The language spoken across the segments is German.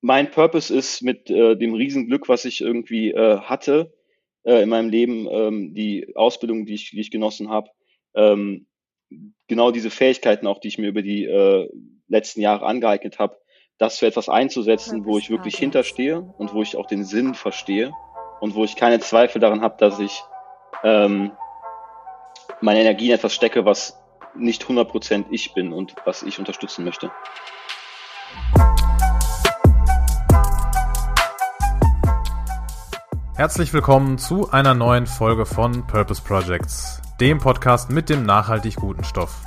mein Purpose ist mit äh, dem Riesenglück, was ich irgendwie äh, hatte äh, in meinem Leben, ähm, die Ausbildung, die ich, die ich genossen habe, ähm, genau diese Fähigkeiten auch, die ich mir über die äh, letzten Jahre angeeignet habe, das für etwas einzusetzen, wo ich wirklich hinterstehe und wo ich auch den Sinn verstehe und wo ich keine Zweifel daran habe, dass ich ähm, meine Energie in etwas stecke, was nicht 100% ich bin und was ich unterstützen möchte. Herzlich willkommen zu einer neuen Folge von Purpose Projects, dem Podcast mit dem nachhaltig guten Stoff.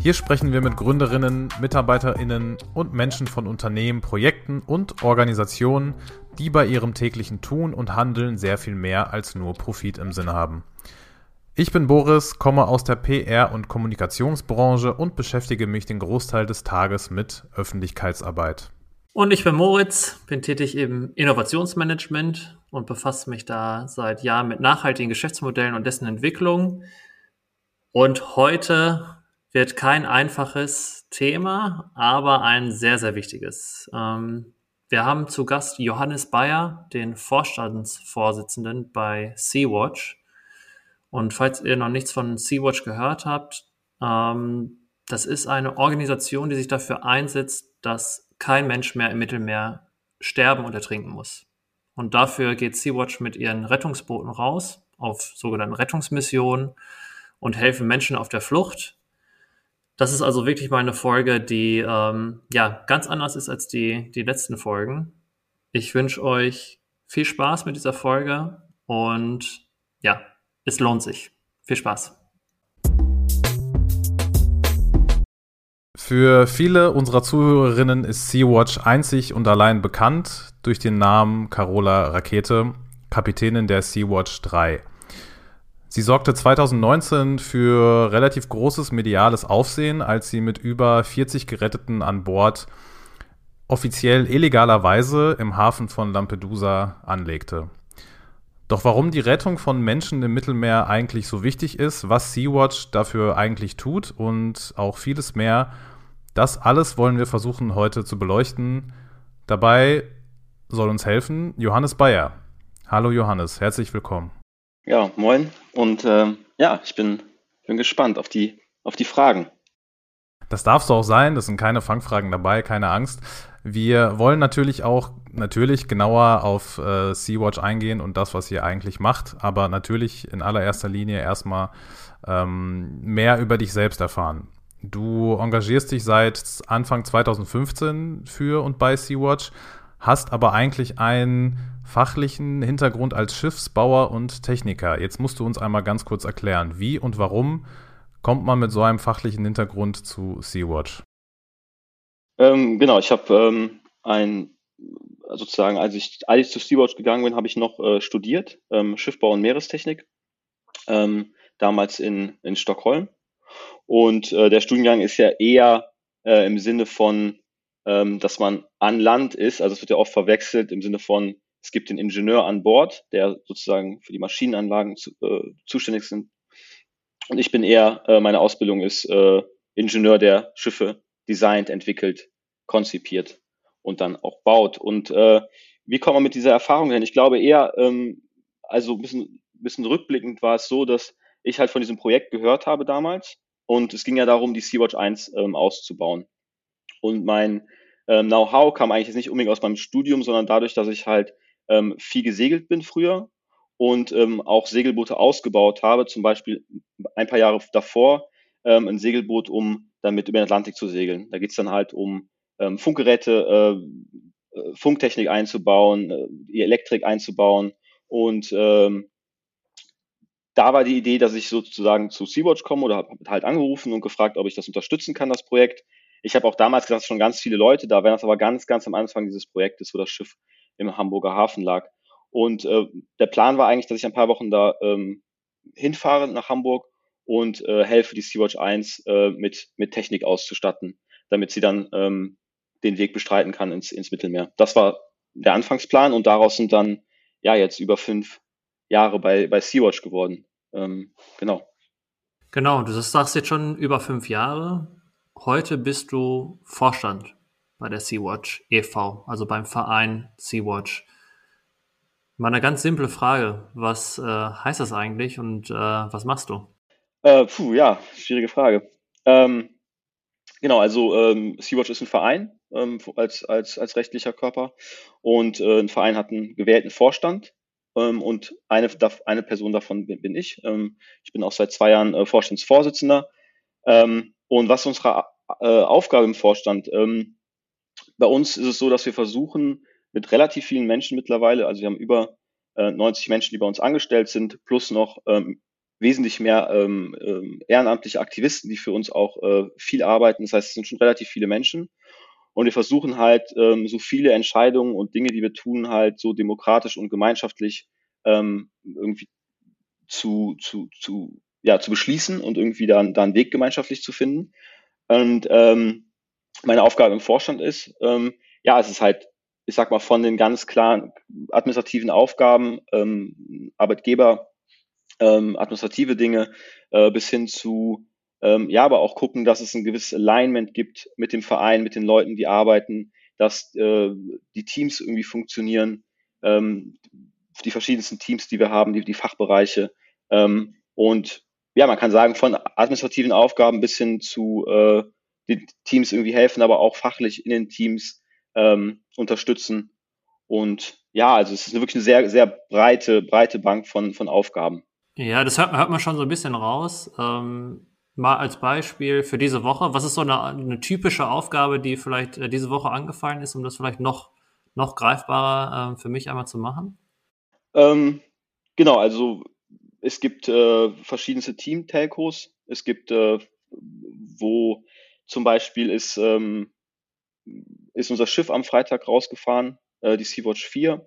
Hier sprechen wir mit Gründerinnen, Mitarbeiterinnen und Menschen von Unternehmen, Projekten und Organisationen, die bei ihrem täglichen Tun und Handeln sehr viel mehr als nur Profit im Sinne haben. Ich bin Boris, komme aus der PR- und Kommunikationsbranche und beschäftige mich den Großteil des Tages mit Öffentlichkeitsarbeit. Und ich bin Moritz, bin tätig im Innovationsmanagement und befasse mich da seit Jahren mit nachhaltigen Geschäftsmodellen und dessen Entwicklung. Und heute wird kein einfaches Thema, aber ein sehr, sehr wichtiges. Ähm, wir haben zu Gast Johannes Bayer, den Vorstandsvorsitzenden bei Sea-Watch. Und falls ihr noch nichts von Sea-Watch gehört habt, ähm, das ist eine Organisation, die sich dafür einsetzt, dass kein Mensch mehr im Mittelmeer sterben und ertrinken muss. Und dafür geht Sea-Watch mit ihren Rettungsbooten raus auf sogenannten Rettungsmissionen und helfen Menschen auf der Flucht. Das ist also wirklich mal eine Folge, die ähm, ja ganz anders ist als die, die letzten Folgen. Ich wünsche euch viel Spaß mit dieser Folge und ja, es lohnt sich. Viel Spaß. Für viele unserer Zuhörerinnen ist Sea-Watch einzig und allein bekannt durch den Namen Carola Rakete, Kapitänin der Sea-Watch 3. Sie sorgte 2019 für relativ großes mediales Aufsehen, als sie mit über 40 Geretteten an Bord offiziell illegalerweise im Hafen von Lampedusa anlegte. Doch warum die Rettung von Menschen im Mittelmeer eigentlich so wichtig ist, was Sea-Watch dafür eigentlich tut und auch vieles mehr, das alles wollen wir versuchen heute zu beleuchten. Dabei soll uns helfen Johannes Bayer. Hallo Johannes, herzlich willkommen. Ja, moin. Und äh, ja, ich bin, bin gespannt auf die, auf die Fragen. Das darfst du auch sein, das sind keine Fangfragen dabei, keine Angst. Wir wollen natürlich auch natürlich genauer auf äh, Sea-Watch eingehen und das, was ihr eigentlich macht, aber natürlich in allererster Linie erstmal ähm, mehr über dich selbst erfahren. Du engagierst dich seit Anfang 2015 für und bei Sea-Watch, hast aber eigentlich einen fachlichen Hintergrund als Schiffsbauer und Techniker. Jetzt musst du uns einmal ganz kurz erklären, wie und warum kommt man mit so einem fachlichen Hintergrund zu Sea-Watch? Ähm, genau, ich habe ähm, ein sozusagen, als ich, als ich zu Sea-Watch gegangen bin, habe ich noch äh, studiert, ähm, Schiffbau und Meerestechnik, ähm, damals in, in Stockholm und äh, der Studiengang ist ja eher äh, im Sinne von, ähm, dass man an Land ist. Also es wird ja oft verwechselt im Sinne von, es gibt den Ingenieur an Bord, der sozusagen für die Maschinenanlagen zu, äh, zuständig sind. Und ich bin eher, äh, meine Ausbildung ist äh, Ingenieur, der Schiffe designt, entwickelt, konzipiert und dann auch baut. Und äh, wie kommt man mit dieser Erfahrung hin? Ich glaube eher, ähm, also ein bisschen, bisschen rückblickend war es so, dass ich halt von diesem Projekt gehört habe damals und es ging ja darum, die Sea-Watch 1 ähm, auszubauen. Und mein ähm, Know-how kam eigentlich jetzt nicht unbedingt aus meinem Studium, sondern dadurch, dass ich halt ähm, viel gesegelt bin früher und ähm, auch Segelboote ausgebaut habe. Zum Beispiel ein paar Jahre davor ähm, ein Segelboot, um damit über den Atlantik zu segeln. Da geht es dann halt um ähm, Funkgeräte, äh, äh, Funktechnik einzubauen, äh, die Elektrik einzubauen und ähm, da war die Idee, dass ich sozusagen zu Sea-Watch komme oder habe halt angerufen und gefragt, ob ich das unterstützen kann, das Projekt. Ich habe auch damals gesagt, schon ganz viele Leute da wären das aber ganz, ganz am Anfang dieses Projektes, wo das Schiff im Hamburger Hafen lag. Und äh, der Plan war eigentlich, dass ich ein paar Wochen da ähm, hinfahre nach Hamburg und äh, helfe, die Sea-Watch 1 äh, mit, mit Technik auszustatten, damit sie dann ähm, den Weg bestreiten kann ins, ins Mittelmeer. Das war der Anfangsplan und daraus sind dann ja jetzt über fünf Jahre bei, bei Sea-Watch geworden. Ähm, genau. Genau, du sagst jetzt schon über fünf Jahre. Heute bist du Vorstand bei der Sea-Watch e.V., also beim Verein Sea-Watch. Mal eine ganz simple Frage. Was äh, heißt das eigentlich und äh, was machst du? Äh, puh, ja, schwierige Frage. Ähm, genau, also ähm, Sea-Watch ist ein Verein ähm, als, als, als rechtlicher Körper und äh, ein Verein hat einen gewählten Vorstand ähm, und eine, eine Person davon bin, bin ich. Ähm, ich bin auch seit zwei Jahren äh, Vorstandsvorsitzender. Ähm, und was unsere äh, Aufgabe im Vorstand? Ähm, bei uns ist es so, dass wir versuchen, mit relativ vielen Menschen mittlerweile, also wir haben über äh, 90 Menschen, die bei uns angestellt sind, plus noch ähm, wesentlich mehr ähm, ehrenamtliche Aktivisten, die für uns auch äh, viel arbeiten. Das heißt, es sind schon relativ viele Menschen. Und wir versuchen halt, ähm, so viele Entscheidungen und Dinge, die wir tun, halt so demokratisch und gemeinschaftlich ähm, irgendwie zu, zu, zu, ja, zu beschließen und irgendwie da, da einen Weg gemeinschaftlich zu finden. Und ähm, meine Aufgabe im Vorstand ist, ähm, ja, es ist halt, ich sag mal, von den ganz klaren administrativen Aufgaben, ähm, Arbeitgeber, ähm, administrative Dinge, äh, bis hin zu ähm, ja, aber auch gucken, dass es ein gewisses Alignment gibt mit dem Verein, mit den Leuten, die arbeiten, dass äh, die Teams irgendwie funktionieren, ähm, die verschiedensten Teams, die wir haben, die, die Fachbereiche. Ähm, und ja, man kann sagen, von administrativen Aufgaben bis hin zu äh, die Teams irgendwie helfen, aber auch fachlich in den Teams ähm, unterstützen. Und ja, also es ist wirklich eine sehr, sehr breite, breite Bank von, von Aufgaben. Ja, das hört, hört man schon so ein bisschen raus. Ähm, mal als Beispiel für diese Woche, was ist so eine, eine typische Aufgabe, die vielleicht äh, diese Woche angefallen ist, um das vielleicht noch, noch greifbarer äh, für mich einmal zu machen? Ähm, genau, also es gibt äh, verschiedenste Team-Telcos. Es gibt, äh, wo zum Beispiel ist, ähm, ist unser Schiff am Freitag rausgefahren, äh, die Sea-Watch 4.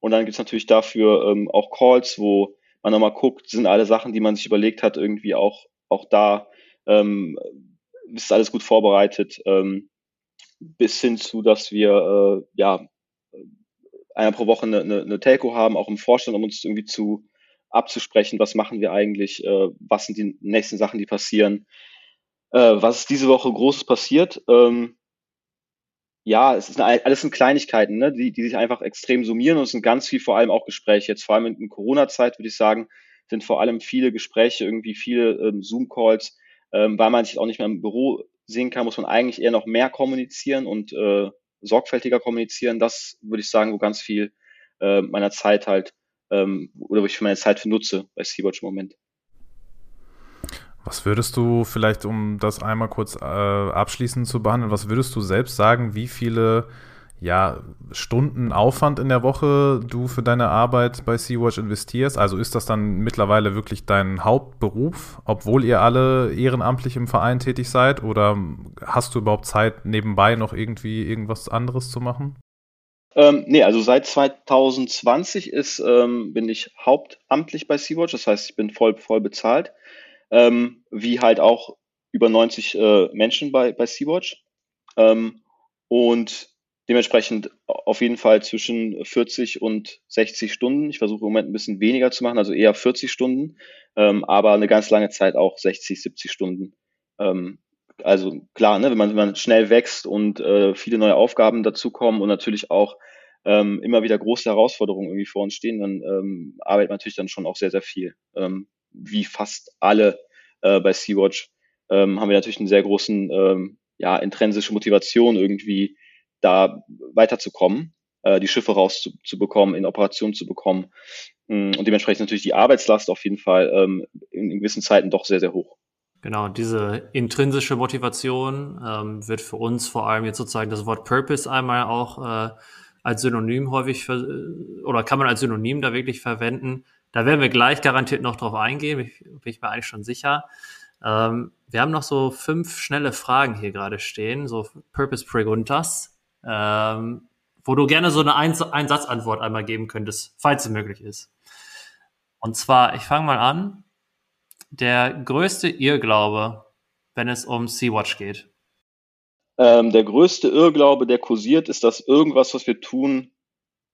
Und dann gibt es natürlich dafür ähm, auch Calls, wo man nochmal guckt, sind alle Sachen, die man sich überlegt hat, irgendwie auch auch da ähm, ist alles gut vorbereitet, ähm, bis hin zu, dass wir äh, ja einmal pro Woche eine, eine, eine Telco haben, auch im Vorstand, um uns irgendwie zu abzusprechen, was machen wir eigentlich, äh, was sind die nächsten Sachen, die passieren, äh, was ist diese Woche Großes passiert. Ähm, ja, es ist eine, alles sind Kleinigkeiten, ne, die, die sich einfach extrem summieren und es sind ganz viel vor allem auch Gespräche. Jetzt vor allem in, in Corona-Zeit würde ich sagen, sind vor allem viele Gespräche, irgendwie viele ähm, Zoom-Calls, ähm, weil man sich auch nicht mehr im Büro sehen kann, muss man eigentlich eher noch mehr kommunizieren und äh, sorgfältiger kommunizieren. Das würde ich sagen, wo ganz viel äh, meiner Zeit halt ähm, oder wo ich meine Zeit für nutze bei Sea-Watch im Moment. Was würdest du vielleicht, um das einmal kurz äh, abschließend zu behandeln, was würdest du selbst sagen, wie viele ja, Stunden Aufwand in der Woche du für deine Arbeit bei Sea-Watch investierst? Also ist das dann mittlerweile wirklich dein Hauptberuf, obwohl ihr alle ehrenamtlich im Verein tätig seid? Oder hast du überhaupt Zeit, nebenbei noch irgendwie irgendwas anderes zu machen? Ähm, nee, also seit 2020 ist, ähm, bin ich hauptamtlich bei Sea-Watch, das heißt, ich bin voll, voll bezahlt, ähm, wie halt auch über 90 äh, Menschen bei, bei Sea-Watch. Ähm, und Dementsprechend auf jeden Fall zwischen 40 und 60 Stunden. Ich versuche im Moment ein bisschen weniger zu machen, also eher 40 Stunden, ähm, aber eine ganz lange Zeit auch 60, 70 Stunden. Ähm, also klar, ne, wenn, man, wenn man schnell wächst und äh, viele neue Aufgaben dazukommen und natürlich auch ähm, immer wieder große Herausforderungen irgendwie vor uns stehen, dann ähm, arbeitet man natürlich dann schon auch sehr, sehr viel. Ähm, wie fast alle äh, bei Sea-Watch ähm, haben wir natürlich einen sehr großen, ähm, ja, intrinsische Motivation irgendwie da weiterzukommen, äh, die Schiffe rauszubekommen, in Operation zu bekommen. Mm, und dementsprechend natürlich die Arbeitslast auf jeden Fall ähm, in, in gewissen Zeiten doch sehr, sehr hoch. Genau, diese intrinsische Motivation ähm, wird für uns vor allem jetzt sozusagen das Wort Purpose einmal auch äh, als Synonym häufig oder kann man als Synonym da wirklich verwenden. Da werden wir gleich garantiert noch drauf eingehen, ich, bin ich mir eigentlich schon sicher. Ähm, wir haben noch so fünf schnelle Fragen hier gerade stehen, so Purpose Preguntas ähm, wo du gerne so eine Einsatzantwort einmal geben könntest, falls es möglich ist. Und zwar, ich fange mal an. Der größte Irrglaube, wenn es um Sea-Watch geht. Ähm, der größte Irrglaube, der kursiert, ist, dass irgendwas, was wir tun,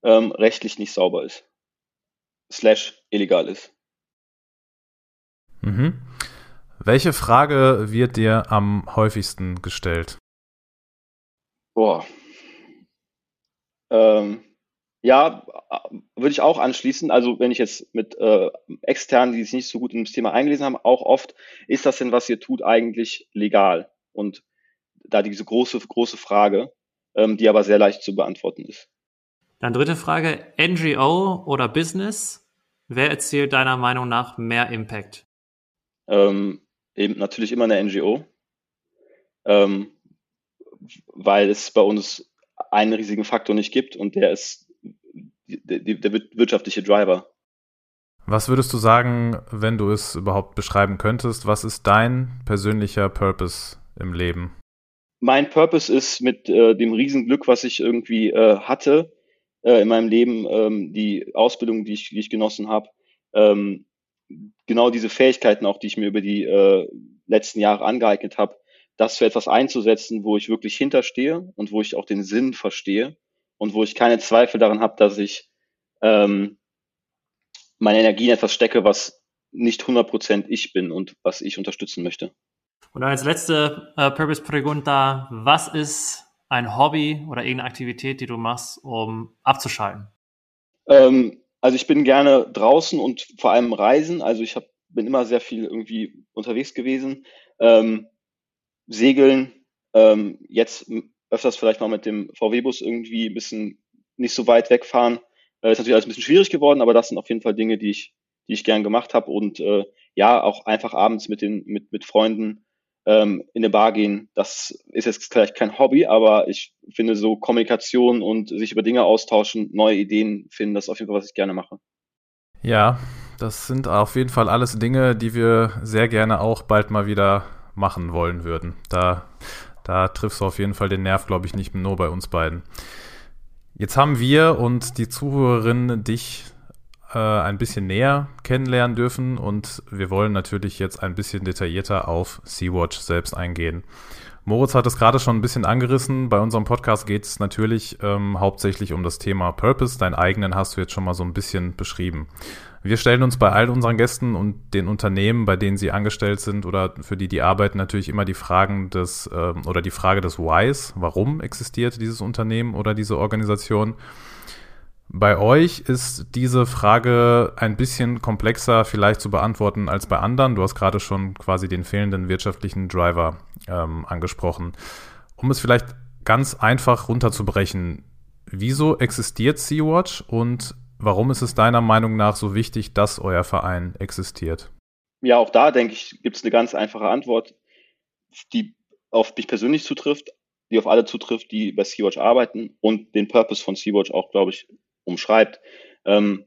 ähm, rechtlich nicht sauber ist. Slash illegal ist. Mhm. Welche Frage wird dir am häufigsten gestellt? Boah. Ähm, ja, würde ich auch anschließen. Also wenn ich jetzt mit äh, externen, die sich nicht so gut in das Thema eingelesen haben, auch oft, ist das denn, was ihr tut, eigentlich legal? Und da diese große, große Frage, ähm, die aber sehr leicht zu beantworten ist. Dann dritte Frage, NGO oder Business? Wer erzielt deiner Meinung nach mehr Impact? Ähm, eben natürlich immer eine NGO, ähm, weil es bei uns einen riesigen Faktor nicht gibt und der ist der, der wirtschaftliche Driver. Was würdest du sagen, wenn du es überhaupt beschreiben könntest? Was ist dein persönlicher Purpose im Leben? Mein Purpose ist mit äh, dem Riesenglück, was ich irgendwie äh, hatte äh, in meinem Leben, ähm, die Ausbildung, die ich, die ich genossen habe, ähm, genau diese Fähigkeiten auch, die ich mir über die äh, letzten Jahre angeeignet habe, das für etwas einzusetzen, wo ich wirklich hinterstehe und wo ich auch den Sinn verstehe und wo ich keine Zweifel daran habe, dass ich ähm, meine Energie in etwas stecke, was nicht 100% ich bin und was ich unterstützen möchte. Und als letzte äh, Purpose Pregunta, was ist ein Hobby oder irgendeine Aktivität, die du machst, um abzuschalten? Ähm, also ich bin gerne draußen und vor allem reisen. Also ich hab, bin immer sehr viel irgendwie unterwegs gewesen. Ähm, Segeln, ähm, jetzt öfters vielleicht mal mit dem VW-Bus irgendwie ein bisschen nicht so weit wegfahren. Äh, ist natürlich alles ein bisschen schwierig geworden, aber das sind auf jeden Fall Dinge, die ich, die ich gern gemacht habe. Und äh, ja, auch einfach abends mit den, mit, mit Freunden ähm, in eine Bar gehen. Das ist jetzt vielleicht kein Hobby, aber ich finde so Kommunikation und sich über Dinge austauschen, neue Ideen finden, das ist auf jeden Fall, was ich gerne mache. Ja, das sind auf jeden Fall alles Dinge, die wir sehr gerne auch bald mal wieder machen wollen würden. Da, da triffst du auf jeden Fall den Nerv, glaube ich, nicht nur bei uns beiden. Jetzt haben wir und die Zuhörerinnen dich äh, ein bisschen näher kennenlernen dürfen und wir wollen natürlich jetzt ein bisschen detaillierter auf Sea-Watch selbst eingehen. Moritz hat es gerade schon ein bisschen angerissen. Bei unserem Podcast geht es natürlich ähm, hauptsächlich um das Thema Purpose. Deinen eigenen hast du jetzt schon mal so ein bisschen beschrieben. Wir stellen uns bei all unseren Gästen und den Unternehmen, bei denen sie angestellt sind oder für die die arbeiten, natürlich immer die Fragen des ähm, oder die Frage des Whys. Warum existiert dieses Unternehmen oder diese Organisation? Bei euch ist diese Frage ein bisschen komplexer vielleicht zu beantworten als bei anderen. Du hast gerade schon quasi den fehlenden wirtschaftlichen Driver ähm, angesprochen. Um es vielleicht ganz einfach runterzubrechen, wieso existiert Sea-Watch und warum ist es deiner Meinung nach so wichtig, dass euer Verein existiert? Ja, auch da denke ich, gibt es eine ganz einfache Antwort, die auf mich persönlich zutrifft, die auf alle zutrifft, die bei Sea-Watch arbeiten und den Purpose von Sea-Watch auch, glaube ich, umschreibt. Ähm,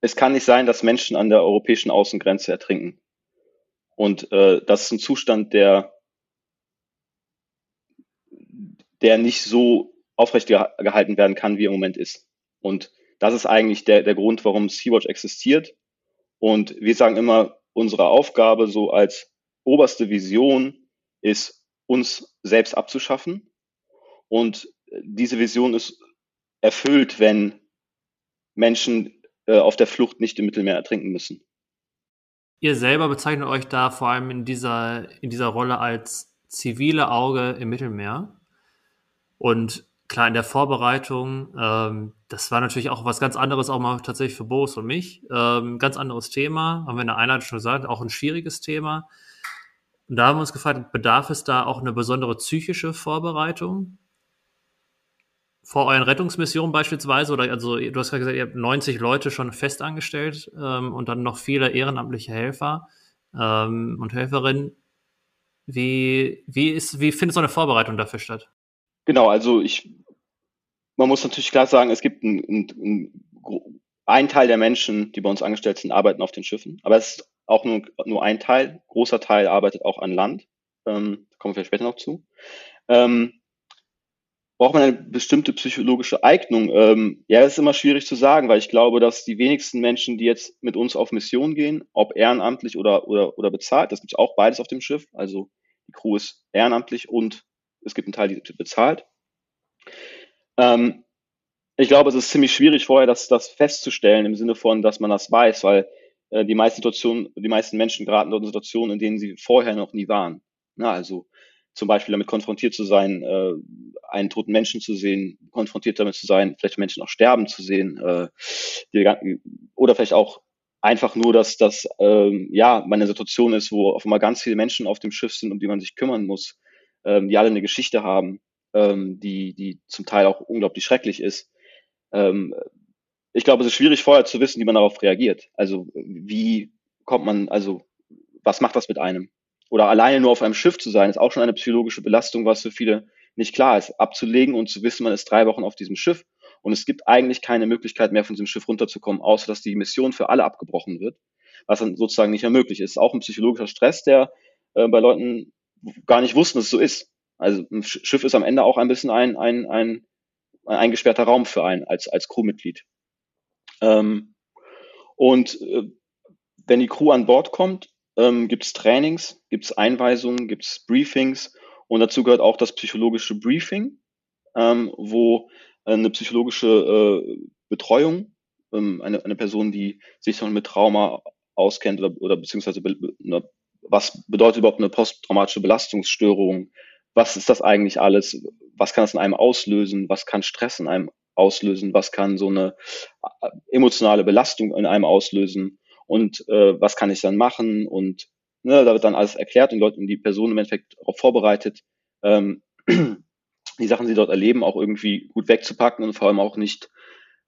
es kann nicht sein, dass Menschen an der europäischen Außengrenze ertrinken. Und äh, das ist ein Zustand, der, der nicht so aufrecht gehalten werden kann, wie er im Moment ist. Und das ist eigentlich der, der Grund, warum Sea-Watch existiert. Und wir sagen immer, unsere Aufgabe so als oberste Vision ist, uns selbst abzuschaffen. Und diese Vision ist erfüllt, wenn Menschen äh, auf der Flucht nicht im Mittelmeer ertrinken müssen. Ihr selber bezeichnet euch da vor allem in dieser, in dieser Rolle als zivile Auge im Mittelmeer. Und klar, in der Vorbereitung, ähm, das war natürlich auch was ganz anderes, auch mal tatsächlich für Boris und mich. Ähm, ganz anderes Thema, haben wir in der Einheit schon gesagt, auch ein schwieriges Thema. Und da haben wir uns gefragt, bedarf es da auch eine besondere psychische Vorbereitung? vor euren Rettungsmissionen beispielsweise, oder also du hast gerade gesagt, ihr habt 90 Leute schon fest angestellt ähm, und dann noch viele ehrenamtliche Helfer ähm, und Helferinnen. Wie, wie, ist, wie findet so eine Vorbereitung dafür statt? Genau, also ich, man muss natürlich klar sagen, es gibt einen ein Teil der Menschen, die bei uns angestellt sind, arbeiten auf den Schiffen. Aber es ist auch nur, nur ein Teil. Großer Teil arbeitet auch an Land. Ähm, da kommen wir vielleicht später noch zu. Ähm, braucht man eine bestimmte psychologische Eignung? Ähm, ja, das ist immer schwierig zu sagen, weil ich glaube, dass die wenigsten Menschen, die jetzt mit uns auf Mission gehen, ob ehrenamtlich oder, oder, oder bezahlt, das gibt es auch beides auf dem Schiff. Also die Crew ist ehrenamtlich und es gibt einen Teil, die bezahlt. Ähm, ich glaube, es ist ziemlich schwierig vorher, das, das festzustellen im Sinne von, dass man das weiß, weil äh, die meisten Situationen, die meisten Menschen geraten dort in Situationen, in denen sie vorher noch nie waren. Na, also zum Beispiel damit konfrontiert zu sein, äh, einen toten Menschen zu sehen, konfrontiert damit zu sein, vielleicht Menschen auch sterben zu sehen, äh, die, oder vielleicht auch einfach nur, dass das ähm, ja meine Situation ist, wo auf einmal ganz viele Menschen auf dem Schiff sind, um die man sich kümmern muss, ähm, die alle eine Geschichte haben, ähm, die die zum Teil auch unglaublich schrecklich ist. Ähm, ich glaube, es ist schwierig vorher zu wissen, wie man darauf reagiert. Also wie kommt man, also was macht das mit einem? Oder alleine nur auf einem Schiff zu sein, ist auch schon eine psychologische Belastung, was für viele nicht klar ist. Abzulegen und zu wissen, man ist drei Wochen auf diesem Schiff und es gibt eigentlich keine Möglichkeit mehr von diesem Schiff runterzukommen, außer dass die Mission für alle abgebrochen wird, was dann sozusagen nicht mehr möglich ist. Auch ein psychologischer Stress, der äh, bei Leuten gar nicht wussten, dass es so ist. Also ein Schiff ist am Ende auch ein bisschen ein, ein, ein, ein eingesperrter Raum für einen als, als Crewmitglied. Ähm, und äh, wenn die Crew an Bord kommt, ähm, gibt es Trainings, gibt es Einweisungen, gibt es Briefings und dazu gehört auch das psychologische Briefing, ähm, wo eine psychologische äh, Betreuung, ähm, eine, eine Person, die sich schon mit Trauma auskennt oder, oder beziehungsweise be, eine, was bedeutet überhaupt eine posttraumatische Belastungsstörung, was ist das eigentlich alles, was kann das in einem auslösen, was kann Stress in einem auslösen, was kann so eine äh, emotionale Belastung in einem auslösen? Und äh, was kann ich dann machen? Und ne, da wird dann alles erklärt und Leute und die Person im Endeffekt darauf vorbereitet, ähm, die Sachen, die sie dort erleben, auch irgendwie gut wegzupacken und vor allem auch nicht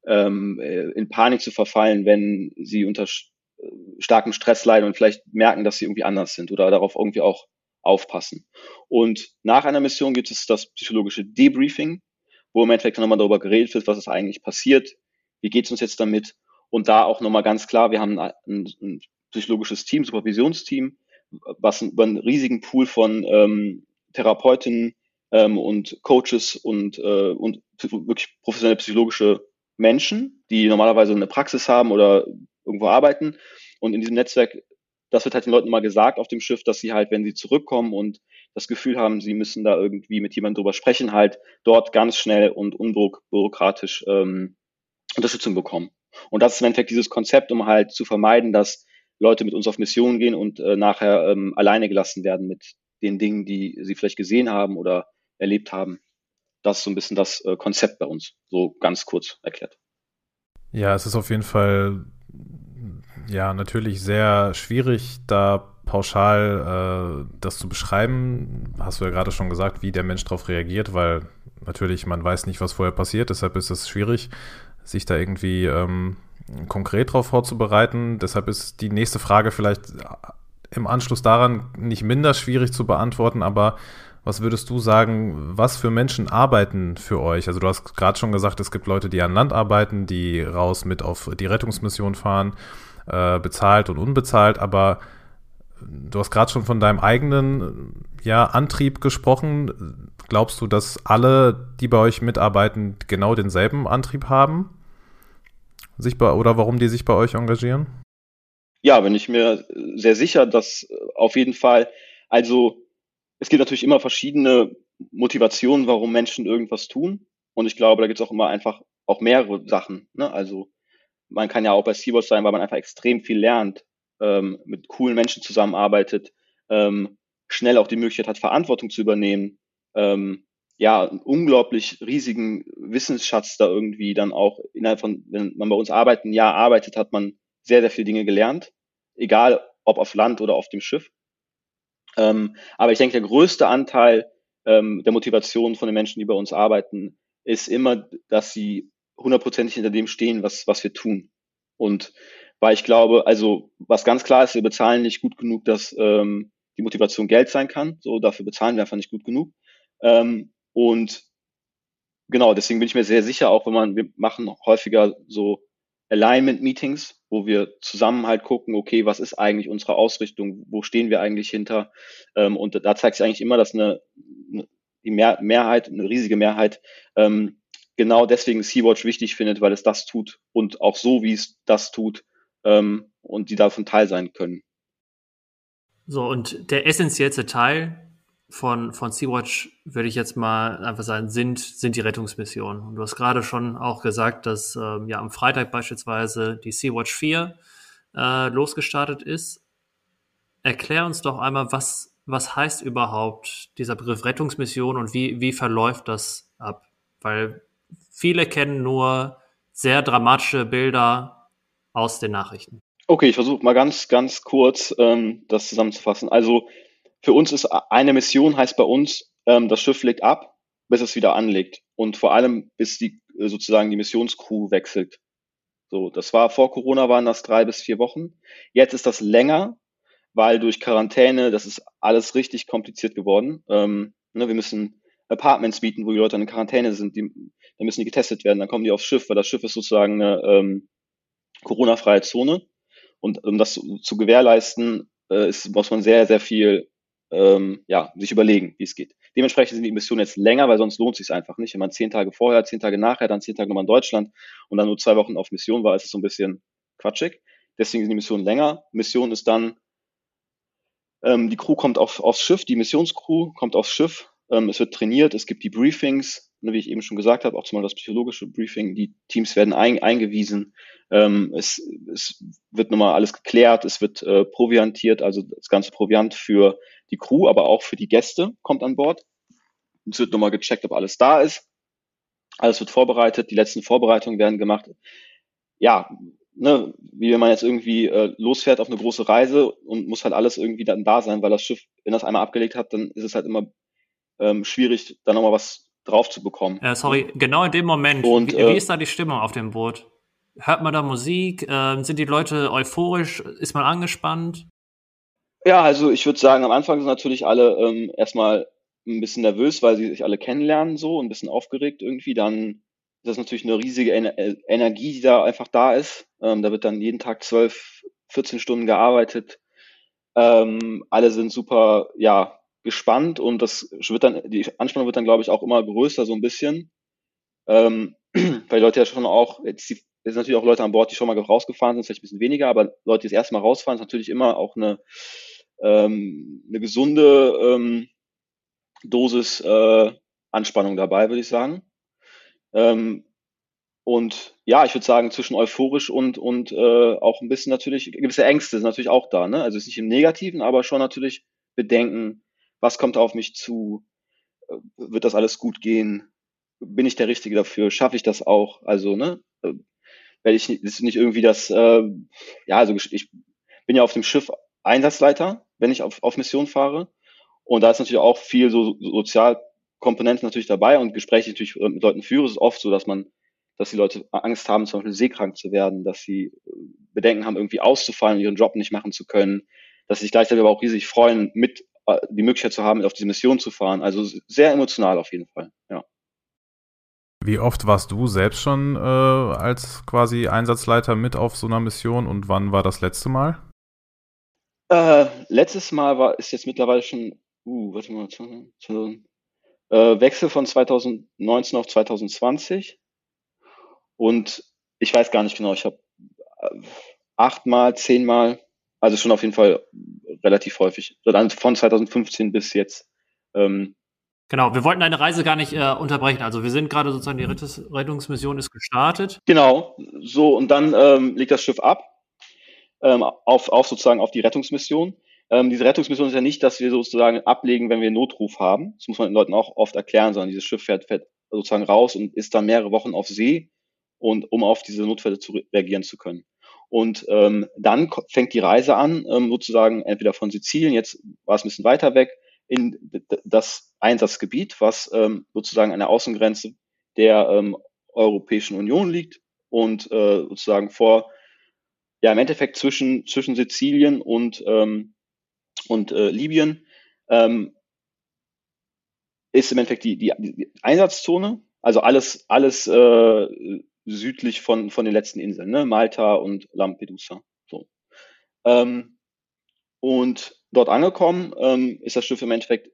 ähm, äh, in Panik zu verfallen, wenn sie unter äh, starkem Stress leiden und vielleicht merken, dass sie irgendwie anders sind oder darauf irgendwie auch aufpassen. Und nach einer Mission gibt es das psychologische Debriefing, wo im Endeffekt nochmal darüber geredet wird, was ist eigentlich passiert, wie geht es uns jetzt damit und da auch nochmal ganz klar, wir haben ein, ein psychologisches Team, Supervisionsteam, was über einen riesigen Pool von ähm, Therapeutinnen ähm, und Coaches und, äh, und wirklich professionelle psychologische Menschen, die normalerweise eine Praxis haben oder irgendwo arbeiten. Und in diesem Netzwerk, das wird halt den Leuten mal gesagt auf dem Schiff, dass sie halt, wenn sie zurückkommen und das Gefühl haben, sie müssen da irgendwie mit jemandem drüber sprechen, halt dort ganz schnell und unbürokratisch ähm, Unterstützung bekommen. Und das ist im Endeffekt dieses Konzept, um halt zu vermeiden, dass Leute mit uns auf Missionen gehen und äh, nachher ähm, alleine gelassen werden mit den Dingen, die sie vielleicht gesehen haben oder erlebt haben. Das ist so ein bisschen das äh, Konzept bei uns, so ganz kurz erklärt. Ja, es ist auf jeden Fall ja natürlich sehr schwierig, da pauschal äh, das zu beschreiben. Hast du ja gerade schon gesagt, wie der Mensch darauf reagiert, weil natürlich man weiß nicht, was vorher passiert, deshalb ist es schwierig, sich da irgendwie ähm, konkret darauf vorzubereiten. Deshalb ist die nächste Frage vielleicht im Anschluss daran nicht minder schwierig zu beantworten, aber was würdest du sagen, was für Menschen arbeiten für euch? Also du hast gerade schon gesagt, es gibt Leute, die an Land arbeiten, die raus mit auf die Rettungsmission fahren, äh, bezahlt und unbezahlt, aber du hast gerade schon von deinem eigenen ja, Antrieb gesprochen. Glaubst du, dass alle, die bei euch mitarbeiten, genau denselben Antrieb haben? Sich bei, oder warum die sich bei euch engagieren? Ja, bin ich mir sehr sicher, dass auf jeden Fall, also es gibt natürlich immer verschiedene Motivationen, warum Menschen irgendwas tun. Und ich glaube, da gibt es auch immer einfach auch mehrere Sachen. Ne? Also man kann ja auch bei Seawatch sein, weil man einfach extrem viel lernt, ähm, mit coolen Menschen zusammenarbeitet, ähm, schnell auch die Möglichkeit hat, Verantwortung zu übernehmen, ähm, ja, einen unglaublich riesigen Wissensschatz da irgendwie dann auch innerhalb von, wenn man bei uns arbeitet, ein Jahr arbeitet, hat man sehr, sehr viele Dinge gelernt, egal ob auf Land oder auf dem Schiff. Ähm, aber ich denke, der größte Anteil ähm, der Motivation von den Menschen, die bei uns arbeiten, ist immer, dass sie hundertprozentig hinter dem stehen, was, was wir tun. Und weil ich glaube, also was ganz klar ist, wir bezahlen nicht gut genug, dass ähm, die Motivation Geld sein kann. So, dafür bezahlen wir einfach nicht gut genug. Ähm, und genau, deswegen bin ich mir sehr sicher, auch wenn man, wir machen häufiger so Alignment-Meetings, wo wir zusammen halt gucken, okay, was ist eigentlich unsere Ausrichtung, wo stehen wir eigentlich hinter? Ähm, und da zeigt sich eigentlich immer, dass eine, eine die Mehr, Mehrheit, eine riesige Mehrheit, ähm, genau deswegen Sea-Watch wichtig findet, weil es das tut und auch so, wie es das tut ähm, und die davon Teil sein können. So, und der essentiellste Teil von, von Sea-Watch, würde ich jetzt mal einfach sagen, sind, sind die Rettungsmissionen. Und du hast gerade schon auch gesagt, dass ähm, ja am Freitag beispielsweise die Sea-Watch 4 äh, losgestartet ist. Erklär uns doch einmal, was, was heißt überhaupt dieser Begriff Rettungsmission und wie, wie verläuft das ab? Weil viele kennen nur sehr dramatische Bilder aus den Nachrichten. Okay, ich versuche mal ganz, ganz kurz ähm, das zusammenzufassen. Also für uns ist eine Mission, heißt bei uns, ähm, das Schiff legt ab, bis es wieder anlegt. Und vor allem, bis die äh, sozusagen die Missionscrew wechselt. So, das war vor Corona waren das drei bis vier Wochen. Jetzt ist das länger, weil durch Quarantäne, das ist alles richtig kompliziert geworden. Ähm, ne, wir müssen Apartments mieten, wo die Leute in Quarantäne sind, die, dann müssen die getestet werden, dann kommen die aufs Schiff, weil das Schiff ist sozusagen eine ähm, Corona-freie Zone. Und um das zu, zu gewährleisten, äh, ist, muss man sehr, sehr viel ähm, ja, sich überlegen, wie es geht. Dementsprechend sind die Missionen jetzt länger, weil sonst lohnt es sich einfach nicht. Wenn man zehn Tage vorher, zehn Tage nachher, dann zehn Tage nochmal in Deutschland und dann nur zwei Wochen auf Mission war, ist es so ein bisschen quatschig. Deswegen sind die Missionen länger. Mission ist dann, ähm, die Crew kommt auf, aufs Schiff, die Missionscrew kommt aufs Schiff, es wird trainiert, es gibt die Briefings, ne, wie ich eben schon gesagt habe, auch zum Beispiel das psychologische Briefing, die Teams werden ein, eingewiesen, ähm, es, es wird nochmal alles geklärt, es wird äh, proviantiert, also das ganze Proviant für die Crew, aber auch für die Gäste kommt an Bord. Es wird nochmal gecheckt, ob alles da ist. Alles wird vorbereitet, die letzten Vorbereitungen werden gemacht. Ja, ne, wie wenn man jetzt irgendwie äh, losfährt auf eine große Reise und muss halt alles irgendwie dann da sein, weil das Schiff, wenn das einmal abgelegt hat, dann ist es halt immer ähm, schwierig, da nochmal was drauf zu bekommen. Äh, sorry, genau in dem Moment, und, wie, äh, wie, ist da die Stimmung auf dem Boot? Hört man da Musik? Äh, sind die Leute euphorisch? Ist man angespannt? Ja, also ich würde sagen, am Anfang sind natürlich alle ähm, erstmal ein bisschen nervös, weil sie sich alle kennenlernen so, ein bisschen aufgeregt irgendwie. Dann ist das natürlich eine riesige Ener äh, Energie, die da einfach da ist. Ähm, da wird dann jeden Tag zwölf, 14 Stunden gearbeitet. Ähm, alle sind super, ja, gespannt und das wird dann, die Anspannung wird dann, glaube ich, auch immer größer, so ein bisschen. Ähm, weil Leute ja schon auch, jetzt die, es sind natürlich auch Leute an Bord, die schon mal rausgefahren sind, vielleicht ein bisschen weniger, aber Leute, die das erste Mal rausfahren, ist natürlich immer auch eine, ähm, eine gesunde ähm, Dosis äh, Anspannung dabei, würde ich sagen. Ähm, und ja, ich würde sagen, zwischen euphorisch und, und äh, auch ein bisschen natürlich, gewisse Ängste sind natürlich auch da. Ne? Also ist nicht im Negativen, aber schon natürlich Bedenken, was kommt auf mich zu, äh, wird das alles gut gehen, bin ich der Richtige dafür, schaffe ich das auch, also, ne, äh, werde ich nicht, ist nicht irgendwie das, äh, ja, also ich bin ja auf dem Schiff Einsatzleiter, wenn ich auf, auf Mission fahre. Und da ist natürlich auch viel so Sozialkomponenten natürlich dabei und Gespräche natürlich mit Leuten führe, es ist oft so, dass man dass die Leute Angst haben, zum Beispiel seekrank zu werden, dass sie Bedenken haben, irgendwie auszufallen, ihren Job nicht machen zu können, dass sie sich gleichzeitig aber auch riesig freuen, mit die Möglichkeit zu haben, auf diese Mission zu fahren. Also sehr emotional auf jeden Fall, ja. Wie oft warst du selbst schon äh, als quasi Einsatzleiter mit auf so einer Mission und wann war das letzte Mal? Äh, letztes Mal war ist jetzt mittlerweile schon, uh, warte mal, äh, Wechsel von 2019 auf 2020 und ich weiß gar nicht genau, ich habe äh, achtmal, zehnmal also schon auf jeden Fall relativ häufig. Von 2015 bis jetzt. Ähm, Genau, wir wollten deine Reise gar nicht äh, unterbrechen. Also wir sind gerade sozusagen, die Rettungsmission ist gestartet. Genau, so und dann ähm, legt das Schiff ab ähm, auf, auf sozusagen auf die Rettungsmission. Ähm, diese Rettungsmission ist ja nicht, dass wir sozusagen ablegen, wenn wir einen Notruf haben. Das muss man den Leuten auch oft erklären, sondern dieses Schiff fährt, fährt sozusagen raus und ist dann mehrere Wochen auf See und um auf diese Notfälle zu reagieren zu können. Und ähm, dann fängt die Reise an, ähm, sozusagen entweder von Sizilien, jetzt war es ein bisschen weiter weg, in das Einsatzgebiet, was ähm, sozusagen an der Außengrenze der ähm, Europäischen Union liegt und äh, sozusagen vor, ja im Endeffekt zwischen, zwischen Sizilien und, ähm, und äh, Libyen ähm, ist im Endeffekt die, die, die Einsatzzone, also alles, alles äh, südlich von, von den letzten Inseln, ne? Malta und Lampedusa. So. Ähm, und dort angekommen ähm, ist das Schiff im Endeffekt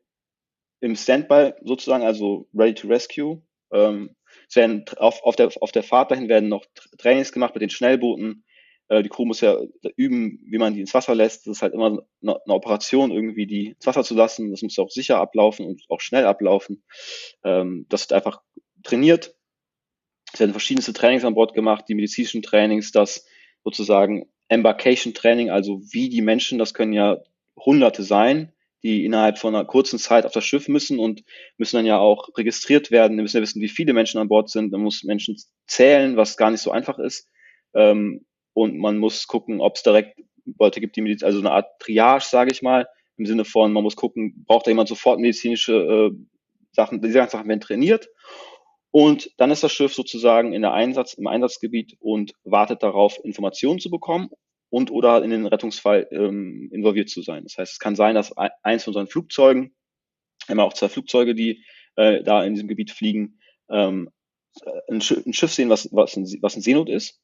im Standby sozusagen, also ready to rescue. Ähm, es werden auf, auf, der, auf der Fahrt dahin werden noch Trainings gemacht mit den Schnellbooten. Äh, die Crew muss ja üben, wie man die ins Wasser lässt. Das ist halt immer eine, eine Operation, irgendwie die ins Wasser zu lassen. Das muss auch sicher ablaufen und auch schnell ablaufen. Ähm, das wird einfach trainiert es werden verschiedenste Trainings an Bord gemacht, die medizinischen Trainings, das sozusagen Embarkation Training, also wie die Menschen, das können ja Hunderte sein, die innerhalb von einer kurzen Zeit auf das Schiff müssen und müssen dann ja auch registriert werden. Wir müssen ja wissen, wie viele Menschen an Bord sind. Man muss Menschen zählen, was gar nicht so einfach ist. Ähm, und man muss gucken, ob es direkt Leute gibt, die Mediz also eine Art Triage, sage ich mal, im Sinne von, man muss gucken, braucht da jemand sofort medizinische äh, Sachen, diese ganzen Sachen werden trainiert. Und dann ist das Schiff sozusagen in der Einsatz, im Einsatzgebiet und wartet darauf, Informationen zu bekommen und oder in den Rettungsfall ähm, involviert zu sein. Das heißt, es kann sein, dass eins von unseren Flugzeugen, immer auch zwei Flugzeuge, die äh, da in diesem Gebiet fliegen, ähm, ein, Sch ein, Schiff sehen, was, was, ein, was ein Seenot ist.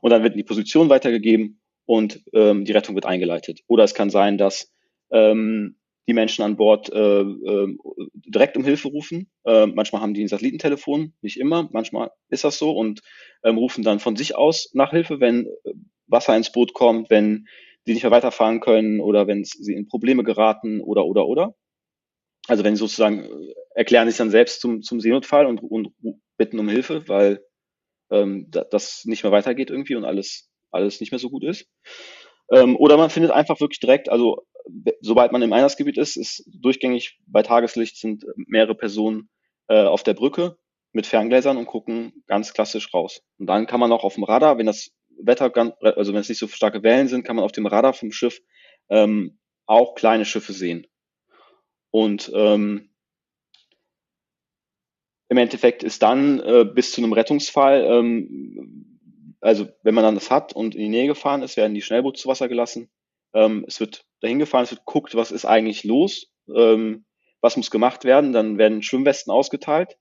Und dann wird die Position weitergegeben und ähm, die Rettung wird eingeleitet. Oder es kann sein, dass ähm, die Menschen an Bord äh, äh, direkt um Hilfe rufen. Äh, manchmal haben die ein Satellitentelefon, nicht immer, manchmal ist das so und ähm, rufen dann von sich aus nach Hilfe, wenn äh, Wasser ins Boot kommt, wenn sie nicht mehr weiterfahren können oder wenn sie in Probleme geraten oder oder oder. Also wenn sie sozusagen äh, erklären sich dann selbst zum, zum Seenotfall und, und bitten um Hilfe, weil ähm, das nicht mehr weitergeht irgendwie und alles, alles nicht mehr so gut ist. Ähm, oder man findet einfach wirklich direkt, also sobald man im Einsatzgebiet ist, ist durchgängig bei Tageslicht sind mehrere Personen äh, auf der Brücke mit Ferngläsern und gucken ganz klassisch raus. Und dann kann man auch auf dem Radar, wenn das Wetter, ganz, also wenn es nicht so starke Wellen sind, kann man auf dem Radar vom Schiff ähm, auch kleine Schiffe sehen. Und ähm, im Endeffekt ist dann äh, bis zu einem Rettungsfall ähm, also wenn man dann das hat und in die Nähe gefahren ist, werden die Schnellboote zu Wasser gelassen. Ähm, es wird dahin gefahren, es wird geguckt, was ist eigentlich los, ähm, was muss gemacht werden. Dann werden Schwimmwesten ausgeteilt.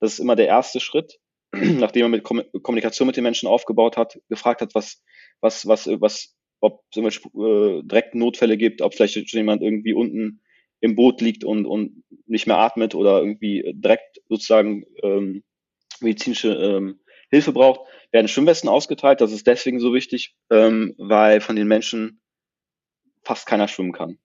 Das ist immer der erste Schritt, nachdem man mit Kom Kommunikation mit den Menschen aufgebaut hat, gefragt hat, was, was, was, was, ob es irgendwelche äh, direkten Notfälle gibt, ob vielleicht jemand irgendwie unten im Boot liegt und, und nicht mehr atmet oder irgendwie direkt sozusagen ähm, medizinische ähm, Hilfe braucht, werden Schwimmwesten ausgeteilt. Das ist deswegen so wichtig, ähm, weil von den Menschen fast keiner schwimmen kann.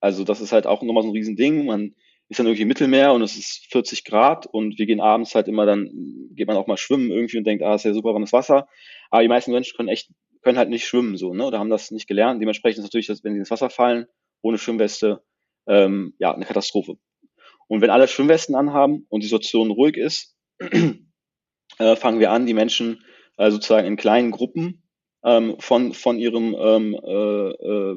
Also das ist halt auch nochmal so ein Riesending. Man ist dann irgendwie im Mittelmeer und es ist 40 Grad und wir gehen abends halt immer dann, geht man auch mal schwimmen irgendwie und denkt, ah, ist ja super warmes Wasser. Aber die meisten Menschen können echt, können halt nicht schwimmen so, ne? Oder haben das nicht gelernt. Dementsprechend ist natürlich, dass wenn sie ins Wasser fallen, ohne Schwimmweste, ähm, ja, eine Katastrophe. Und wenn alle Schwimmwesten anhaben und die Situation ruhig ist, äh, fangen wir an, die Menschen äh, sozusagen in kleinen Gruppen ähm, von, von ihrem ähm, äh, äh,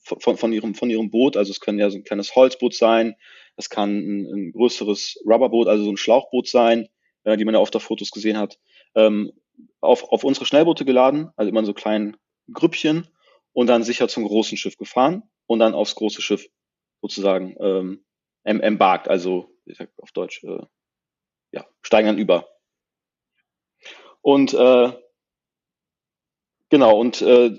von, von, ihrem, von ihrem Boot, also es können ja so ein kleines Holzboot sein, es kann ein, ein größeres Rubberboot, also so ein Schlauchboot sein, äh, die man ja oft auf Fotos gesehen hat, ähm, auf, auf unsere Schnellboote geladen, also immer in so kleinen Grüppchen und dann sicher zum großen Schiff gefahren und dann aufs große Schiff sozusagen ähm, embarkt, also ich sag auf Deutsch, äh, ja, steigen dann über. Und äh, genau, und äh,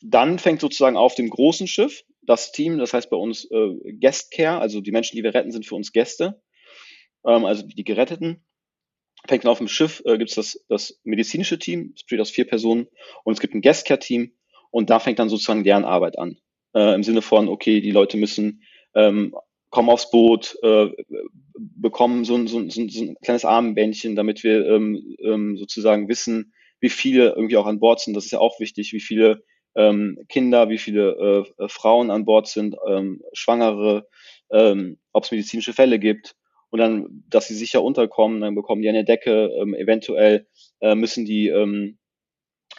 dann fängt sozusagen auf dem großen Schiff das Team, das heißt bei uns äh, Guest Care, also die Menschen, die wir retten, sind für uns Gäste, ähm, also die Geretteten. Fängt dann auf dem Schiff, äh, gibt es das, das medizinische Team, es besteht aus vier Personen, und es gibt ein Guest Care Team, und da fängt dann sozusagen deren Arbeit an. Äh, Im Sinne von, okay, die Leute müssen ähm, kommen aufs Boot, äh, bekommen so ein, so, so ein kleines Armbändchen, damit wir ähm, ähm, sozusagen wissen, wie viele irgendwie auch an Bord sind. Das ist ja auch wichtig, wie viele ähm, Kinder, wie viele äh, Frauen an Bord sind, ähm, Schwangere, ähm, ob es medizinische Fälle gibt und dann, dass sie sicher unterkommen, dann bekommen die eine Decke, ähm, eventuell äh, müssen die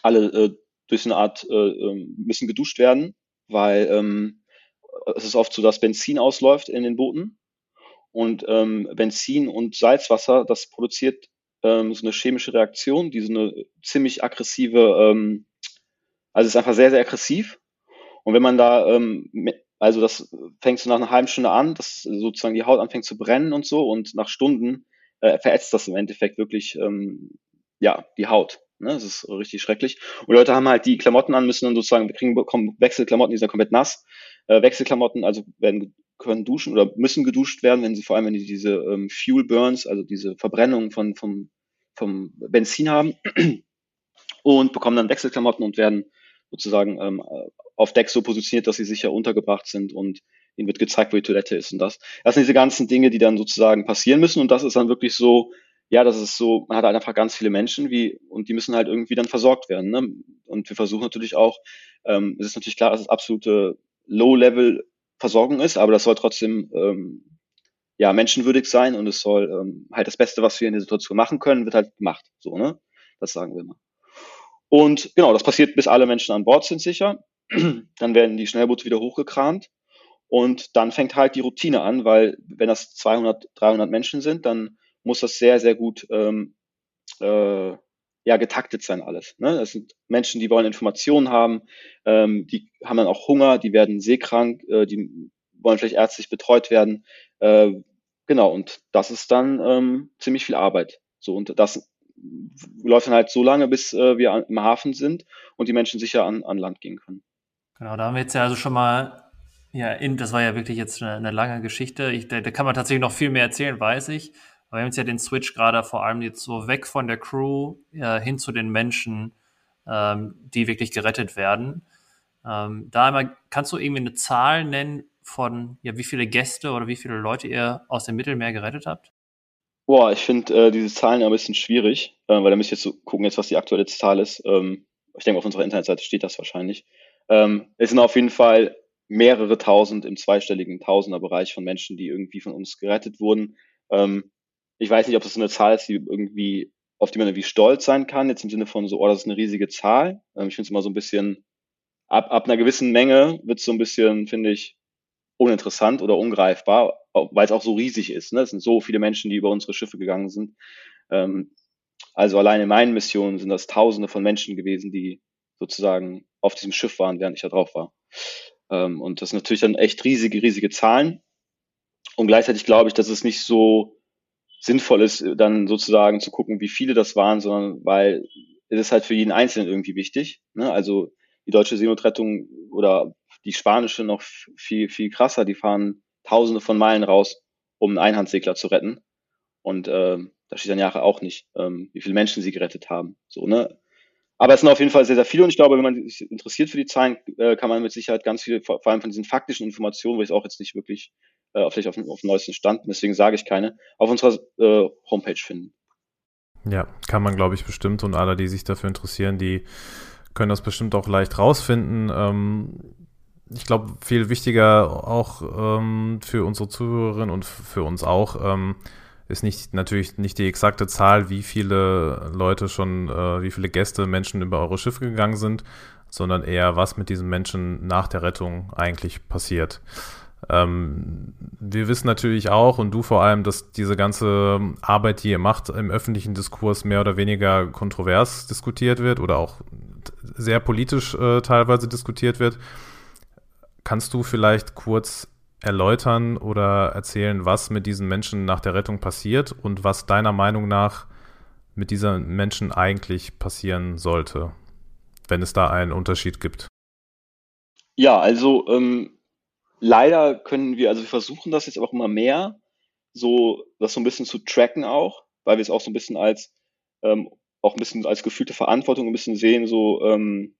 alle äh, durch so eine Art, äh, müssen geduscht werden, weil es ist oft so, dass Benzin ausläuft in den Booten und ähm, Benzin und Salzwasser, das produziert ähm, so eine chemische Reaktion, die so eine ziemlich aggressive, ähm, also ist einfach sehr, sehr aggressiv. Und wenn man da, ähm, also das fängt so nach einer halben Stunde an, dass sozusagen die Haut anfängt zu brennen und so und nach Stunden äh, verätzt das im Endeffekt wirklich ähm, ja die Haut. Ne? Das ist richtig schrecklich. Und Leute haben halt die Klamotten an, müssen dann sozusagen, wir kriegen bekommen Wechselklamotten, die sind komplett nass. Äh, Wechselklamotten, also werden können duschen oder müssen geduscht werden, wenn sie vor allem, wenn die diese ähm, Fuel Burns, also diese Verbrennung von vom, vom Benzin haben und bekommen dann Wechselklamotten und werden sozusagen ähm, auf Deck so positioniert, dass sie sicher untergebracht sind und ihnen wird gezeigt, wo die Toilette ist und das. Das sind diese ganzen Dinge, die dann sozusagen passieren müssen und das ist dann wirklich so ja, das ist so, man hat einfach ganz viele Menschen, wie, und die müssen halt irgendwie dann versorgt werden. Ne? Und wir versuchen natürlich auch, ähm, es ist natürlich klar, es absolute Low-Level-Versorgung ist, aber das soll trotzdem ähm, ja menschenwürdig sein und es soll ähm, halt das Beste, was wir in der Situation machen können, wird halt gemacht. So, ne? Das sagen wir immer. Und genau, das passiert, bis alle Menschen an Bord sind sicher. Dann werden die Schnellboote wieder hochgekramt und dann fängt halt die Routine an, weil wenn das 200, 300 Menschen sind, dann muss das sehr, sehr gut ähm, äh, ja, getaktet sein alles. Ne? Das sind Menschen, die wollen Informationen haben, ähm, die haben dann auch Hunger, die werden seekrank, äh, die wollen vielleicht ärztlich betreut werden. Äh, genau, und das ist dann ähm, ziemlich viel Arbeit. So, und das läuft dann halt so lange, bis äh, wir im Hafen sind und die Menschen sicher an, an Land gehen können. Genau, da haben wir jetzt ja also schon mal, ja, in, das war ja wirklich jetzt eine, eine lange Geschichte. Ich, da, da kann man tatsächlich noch viel mehr erzählen, weiß ich. Aber wir haben jetzt ja den Switch gerade vor allem jetzt so weg von der Crew ja, hin zu den Menschen, ähm, die wirklich gerettet werden. Ähm, da einmal, kannst du irgendwie eine Zahl nennen von, ja, wie viele Gäste oder wie viele Leute ihr aus dem Mittelmeer gerettet habt? Boah, ich finde äh, diese Zahlen ein bisschen schwierig, äh, weil da müsste ich jetzt so gucken, jetzt was die aktuelle Zahl ist. Ähm, ich denke, auf unserer Internetseite steht das wahrscheinlich. Ähm, es sind auf jeden Fall mehrere tausend im zweistelligen Tausenderbereich von Menschen, die irgendwie von uns gerettet wurden. Ähm, ich weiß nicht, ob das so eine Zahl ist, die irgendwie, auf die man irgendwie stolz sein kann, jetzt im Sinne von so, oh, das ist eine riesige Zahl. Ähm, ich finde es immer so ein bisschen, ab, ab einer gewissen Menge wird es so ein bisschen, finde ich, uninteressant oder ungreifbar, weil es auch so riesig ist. Ne? Es sind so viele Menschen, die über unsere Schiffe gegangen sind. Ähm, also allein in meinen Missionen sind das Tausende von Menschen gewesen, die sozusagen auf diesem Schiff waren, während ich da drauf war. Ähm, und das sind natürlich dann echt riesige, riesige Zahlen. Und gleichzeitig glaube ich, dass es nicht so sinnvoll ist, dann sozusagen zu gucken, wie viele das waren, sondern weil es ist halt für jeden Einzelnen irgendwie wichtig. Ne? Also die deutsche Seenotrettung oder die spanische noch viel, viel krasser. Die fahren tausende von Meilen raus, um einen Einhandsegler zu retten. Und äh, da steht dann ja auch nicht, ähm, wie viele Menschen sie gerettet haben. So, ne? Aber es sind auf jeden Fall sehr, sehr viele und ich glaube, wenn man sich interessiert für die Zahlen, äh, kann man mit Sicherheit ganz viel, vor allem von diesen faktischen Informationen, wo ich auch jetzt nicht wirklich äh, vielleicht auf, auf dem neuesten Stand, deswegen sage ich keine, auf unserer äh, Homepage finden. Ja, kann man, glaube ich, bestimmt und alle, die sich dafür interessieren, die können das bestimmt auch leicht rausfinden. Ähm, ich glaube, viel wichtiger auch ähm, für unsere Zuhörerinnen und für uns auch ähm, ist nicht natürlich nicht die exakte Zahl, wie viele Leute schon, äh, wie viele Gäste, Menschen über eure Schiffe gegangen sind, sondern eher, was mit diesen Menschen nach der Rettung eigentlich passiert. Ähm, wir wissen natürlich auch und du vor allem, dass diese ganze Arbeit, die ihr macht, im öffentlichen Diskurs mehr oder weniger kontrovers diskutiert wird oder auch sehr politisch äh, teilweise diskutiert wird. Kannst du vielleicht kurz erläutern oder erzählen, was mit diesen Menschen nach der Rettung passiert und was deiner Meinung nach mit diesen Menschen eigentlich passieren sollte, wenn es da einen Unterschied gibt? Ja, also ähm, leider können wir, also wir versuchen das jetzt auch immer mehr, so das so ein bisschen zu tracken auch, weil wir es auch so ein bisschen als ähm, auch ein bisschen als gefühlte Verantwortung ein bisschen sehen, so ähm,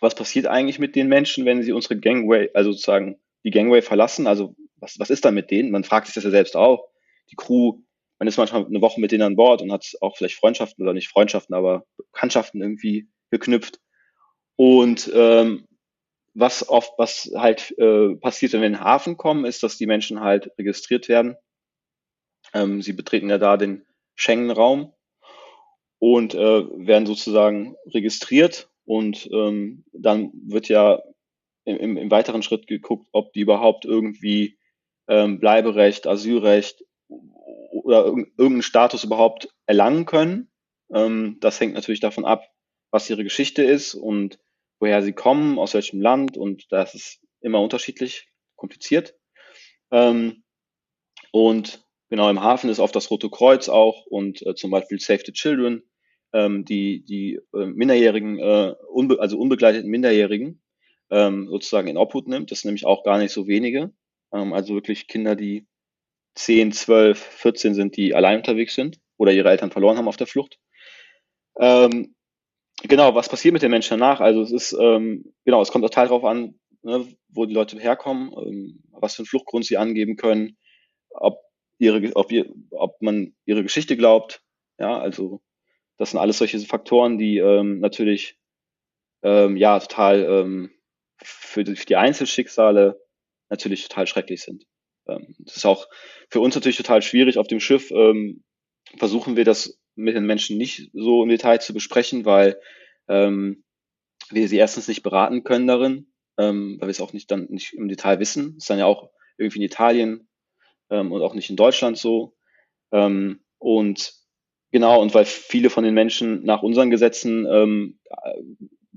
was passiert eigentlich mit den Menschen, wenn sie unsere Gangway, also sozusagen die Gangway verlassen? Also was, was ist da mit denen? Man fragt sich das ja selbst auch. Die Crew, man ist manchmal eine Woche mit denen an Bord und hat auch vielleicht Freundschaften oder nicht Freundschaften, aber Bekanntschaften irgendwie geknüpft. Und ähm, was oft, was halt äh, passiert, wenn wir in den Hafen kommen, ist, dass die Menschen halt registriert werden. Ähm, sie betreten ja da den Schengen-Raum und äh, werden sozusagen registriert und ähm, dann wird ja im, im weiteren Schritt geguckt, ob die überhaupt irgendwie ähm, Bleiberecht, Asylrecht oder irgendeinen Status überhaupt erlangen können. Ähm, das hängt natürlich davon ab, was ihre Geschichte ist und woher sie kommen, aus welchem Land und das ist immer unterschiedlich kompliziert. Ähm, und genau im Hafen ist oft das Rote Kreuz auch und äh, zum Beispiel Save the Children ähm, die, die äh, Minderjährigen, äh, unbe also unbegleiteten Minderjährigen ähm, sozusagen in Obhut nimmt. Das sind nämlich auch gar nicht so wenige. Ähm, also wirklich Kinder, die 10, 12, 14 sind, die allein unterwegs sind oder ihre Eltern verloren haben auf der Flucht. Ähm, genau, was passiert mit den Menschen danach? Also es ist, ähm, genau, es kommt auch Teil darauf an, ne, wo die Leute herkommen, ähm, was für einen Fluchtgrund sie angeben können, ob ihre, ob, ihr, ob man ihre Geschichte glaubt. Ja, also das sind alles solche Faktoren, die ähm, natürlich ähm, ja total ähm, für die, für die Einzelschicksale natürlich total schrecklich sind. Ähm, das ist auch für uns natürlich total schwierig. Auf dem Schiff ähm, versuchen wir das mit den Menschen nicht so im Detail zu besprechen, weil ähm, wir sie erstens nicht beraten können darin, ähm, weil wir es auch nicht dann nicht im Detail wissen. Ist dann ja auch irgendwie in Italien ähm, und auch nicht in Deutschland so. Ähm, und genau, und weil viele von den Menschen nach unseren Gesetzen ähm,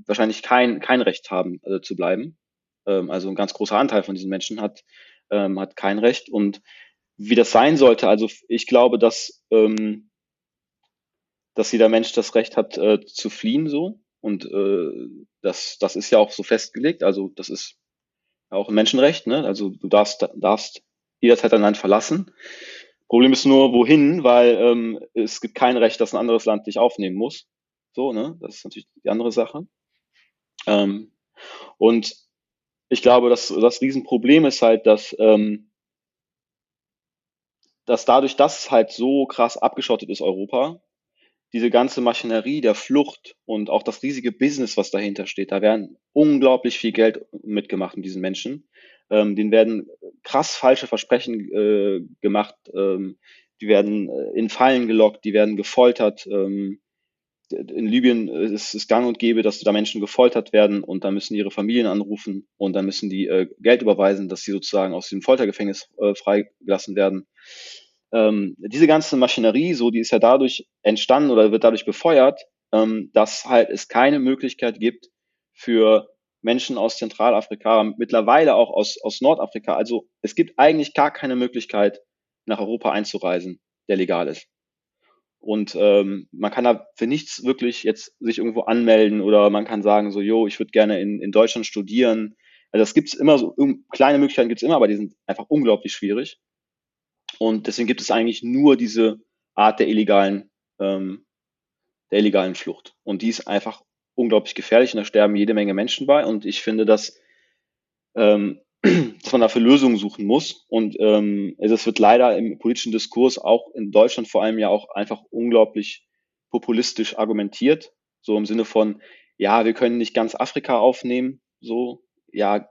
wahrscheinlich kein, kein Recht haben, also zu bleiben. Ähm, also ein ganz großer Anteil von diesen Menschen hat, ähm, hat kein Recht. Und wie das sein sollte, also ich glaube, dass, ähm, dass jeder Mensch das Recht hat, äh, zu fliehen so. Und äh, das, das ist ja auch so festgelegt. Also das ist auch ein Menschenrecht. Ne? Also du darfst, darfst jederzeit dein Land verlassen. Problem ist nur, wohin, weil ähm, es gibt kein Recht, dass ein anderes Land dich aufnehmen muss. So, ne? Das ist natürlich die andere Sache. Ähm, und ich glaube, dass das Riesenproblem ist halt, dass, ähm, dass dadurch, dass halt so krass abgeschottet ist Europa, diese ganze Maschinerie der Flucht und auch das riesige Business, was dahinter steht, da werden unglaublich viel Geld mitgemacht mit diesen Menschen. Ähm, denen werden krass falsche Versprechen äh, gemacht, ähm, die werden äh, in Fallen gelockt, die werden gefoltert. Ähm, in Libyen ist es gang und gäbe, dass da Menschen gefoltert werden und dann müssen ihre Familien anrufen und dann müssen die äh, Geld überweisen, dass sie sozusagen aus dem Foltergefängnis äh, freigelassen werden. Ähm, diese ganze Maschinerie, so die ist ja dadurch entstanden oder wird dadurch befeuert, ähm, dass halt es keine Möglichkeit gibt für Menschen aus Zentralafrika, mittlerweile auch aus, aus Nordafrika. Also es gibt eigentlich gar keine Möglichkeit, nach Europa einzureisen, der legal ist. Und ähm, man kann da für nichts wirklich jetzt sich irgendwo anmelden oder man kann sagen, so, jo, ich würde gerne in, in Deutschland studieren. Also das gibt's immer so, kleine Möglichkeiten gibt's immer, aber die sind einfach unglaublich schwierig. Und deswegen gibt es eigentlich nur diese Art der illegalen, ähm, der illegalen Flucht. Und die ist einfach unglaublich gefährlich und da sterben jede Menge Menschen bei. Und ich finde, dass, ähm, dass man dafür Lösungen suchen muss. Und ähm, es wird leider im politischen Diskurs auch in Deutschland vor allem ja auch einfach unglaublich populistisch argumentiert. So im Sinne von, ja, wir können nicht ganz Afrika aufnehmen. So, ja,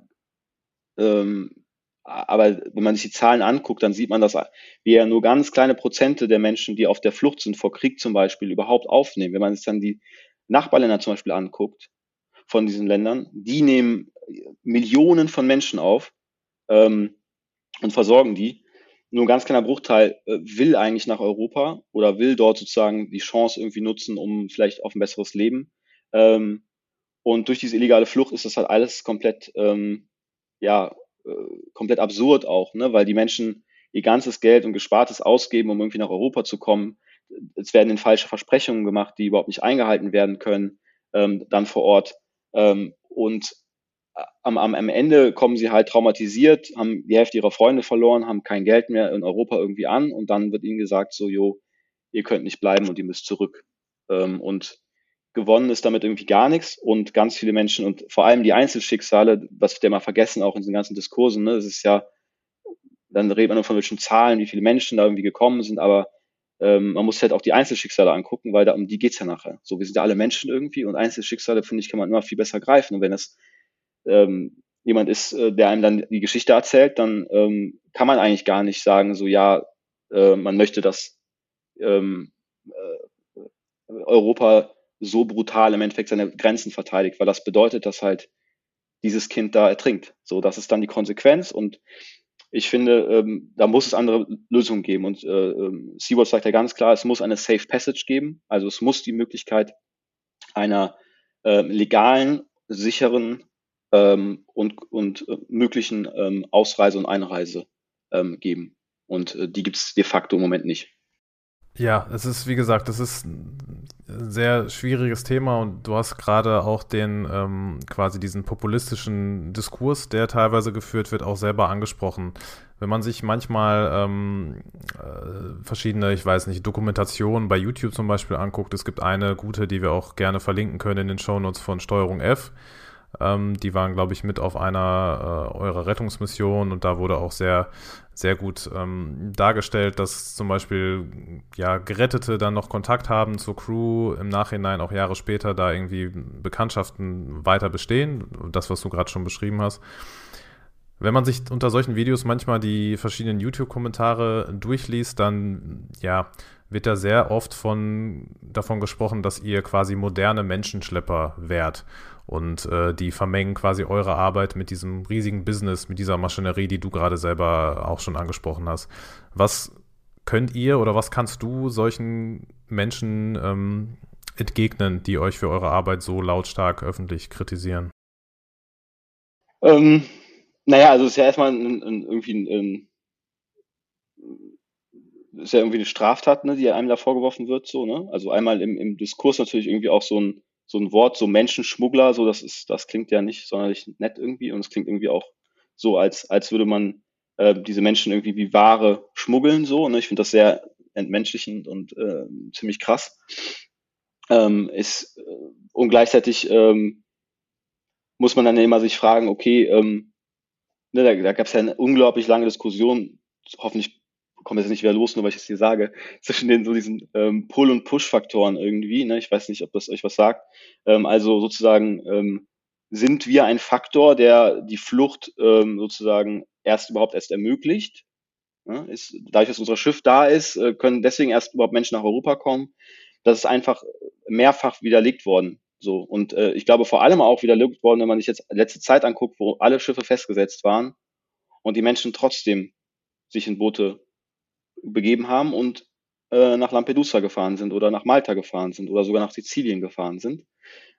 ähm, aber wenn man sich die Zahlen anguckt, dann sieht man, dass wir nur ganz kleine Prozente der Menschen, die auf der Flucht sind vor Krieg zum Beispiel, überhaupt aufnehmen. Wenn man sich dann die Nachbarländer zum Beispiel anguckt, von diesen Ländern, die nehmen Millionen von Menschen auf ähm, und versorgen die. Nur ein ganz kleiner Bruchteil äh, will eigentlich nach Europa oder will dort sozusagen die Chance irgendwie nutzen, um vielleicht auf ein besseres Leben. Ähm, und durch diese illegale Flucht ist das halt alles komplett, ähm, ja, komplett absurd auch, ne? weil die Menschen ihr ganzes Geld und Gespartes ausgeben, um irgendwie nach Europa zu kommen es werden in falsche Versprechungen gemacht, die überhaupt nicht eingehalten werden können, ähm, dann vor Ort. Ähm, und am, am, am Ende kommen sie halt traumatisiert, haben die Hälfte ihrer Freunde verloren, haben kein Geld mehr in Europa irgendwie an und dann wird ihnen gesagt, so, jo, ihr könnt nicht bleiben und ihr müsst zurück. Ähm, und gewonnen ist damit irgendwie gar nichts und ganz viele Menschen und vor allem die Einzelschicksale, was wir mal vergessen auch in diesen ganzen Diskursen, ne, das ist ja, dann redet man nur von welchen Zahlen, wie viele Menschen da irgendwie gekommen sind, aber ähm, man muss halt auch die Einzelschicksale angucken, weil da um die geht's ja nachher. So, wir sind ja alle Menschen irgendwie und Einzelschicksale, finde ich, kann man immer viel besser greifen. Und wenn es ähm, jemand ist, äh, der einem dann die Geschichte erzählt, dann ähm, kann man eigentlich gar nicht sagen, so ja, äh, man möchte, dass ähm, äh, Europa so brutal im Endeffekt seine Grenzen verteidigt, weil das bedeutet, dass halt dieses Kind da ertrinkt. So, das ist dann die Konsequenz und ich finde, ähm, da muss es andere Lösungen geben. Und äh, ähm, Seawatch sagt ja ganz klar, es muss eine Safe Passage geben. Also es muss die Möglichkeit einer äh, legalen, sicheren ähm, und, und äh, möglichen ähm, Ausreise und Einreise ähm, geben. Und äh, die gibt es de facto im Moment nicht. Ja, es ist, wie gesagt, es ist ein sehr schwieriges Thema und du hast gerade auch den, ähm, quasi diesen populistischen Diskurs, der teilweise geführt wird, auch selber angesprochen. Wenn man sich manchmal ähm, äh, verschiedene, ich weiß nicht, Dokumentationen bei YouTube zum Beispiel anguckt, es gibt eine gute, die wir auch gerne verlinken können in den Shownotes von Steuerung F, Ähm, die waren, glaube ich, mit auf einer äh, eurer Rettungsmission und da wurde auch sehr, sehr gut ähm, dargestellt, dass zum Beispiel ja Gerettete dann noch Kontakt haben zur Crew, im Nachhinein auch Jahre später da irgendwie Bekanntschaften weiter bestehen, das, was du gerade schon beschrieben hast. Wenn man sich unter solchen Videos manchmal die verschiedenen YouTube-Kommentare durchliest, dann ja, wird da sehr oft von, davon gesprochen, dass ihr quasi moderne Menschenschlepper wärt. Und äh, die vermengen quasi eure Arbeit mit diesem riesigen Business, mit dieser Maschinerie, die du gerade selber auch schon angesprochen hast. Was könnt ihr oder was kannst du solchen Menschen ähm, entgegnen, die euch für eure Arbeit so lautstark öffentlich kritisieren? Ähm, naja, also es ist ja erstmal ein, ein, irgendwie ein, ist ja irgendwie eine Straftat, ne, die einem da vorgeworfen wird, so, ne? Also einmal im, im Diskurs natürlich irgendwie auch so ein, so ein Wort, so Menschenschmuggler, so das ist, das klingt ja nicht sonderlich nett irgendwie und es klingt irgendwie auch so, als, als würde man äh, diese Menschen irgendwie wie Ware schmuggeln, so, ne? Ich finde das sehr entmenschlichend und äh, ziemlich krass. Ähm, ist, äh, und gleichzeitig ähm, muss man dann immer sich fragen, okay, ähm, ne, da, da gab es ja eine unglaublich lange Diskussion, hoffentlich komme jetzt nicht wieder los, nur weil ich es hier sage, zwischen den so diesen ähm, Pull- und Push-Faktoren irgendwie. Ne? Ich weiß nicht, ob das euch was sagt. Ähm, also sozusagen ähm, sind wir ein Faktor, der die Flucht ähm, sozusagen erst überhaupt erst ermöglicht. Ne? Ist, dadurch, dass unser Schiff da ist, äh, können deswegen erst überhaupt Menschen nach Europa kommen. Das ist einfach mehrfach widerlegt worden. So und äh, ich glaube vor allem auch widerlegt worden, wenn man sich jetzt letzte Zeit anguckt, wo alle Schiffe festgesetzt waren und die Menschen trotzdem sich in Boote begeben haben und äh, nach Lampedusa gefahren sind oder nach Malta gefahren sind oder sogar nach Sizilien gefahren sind.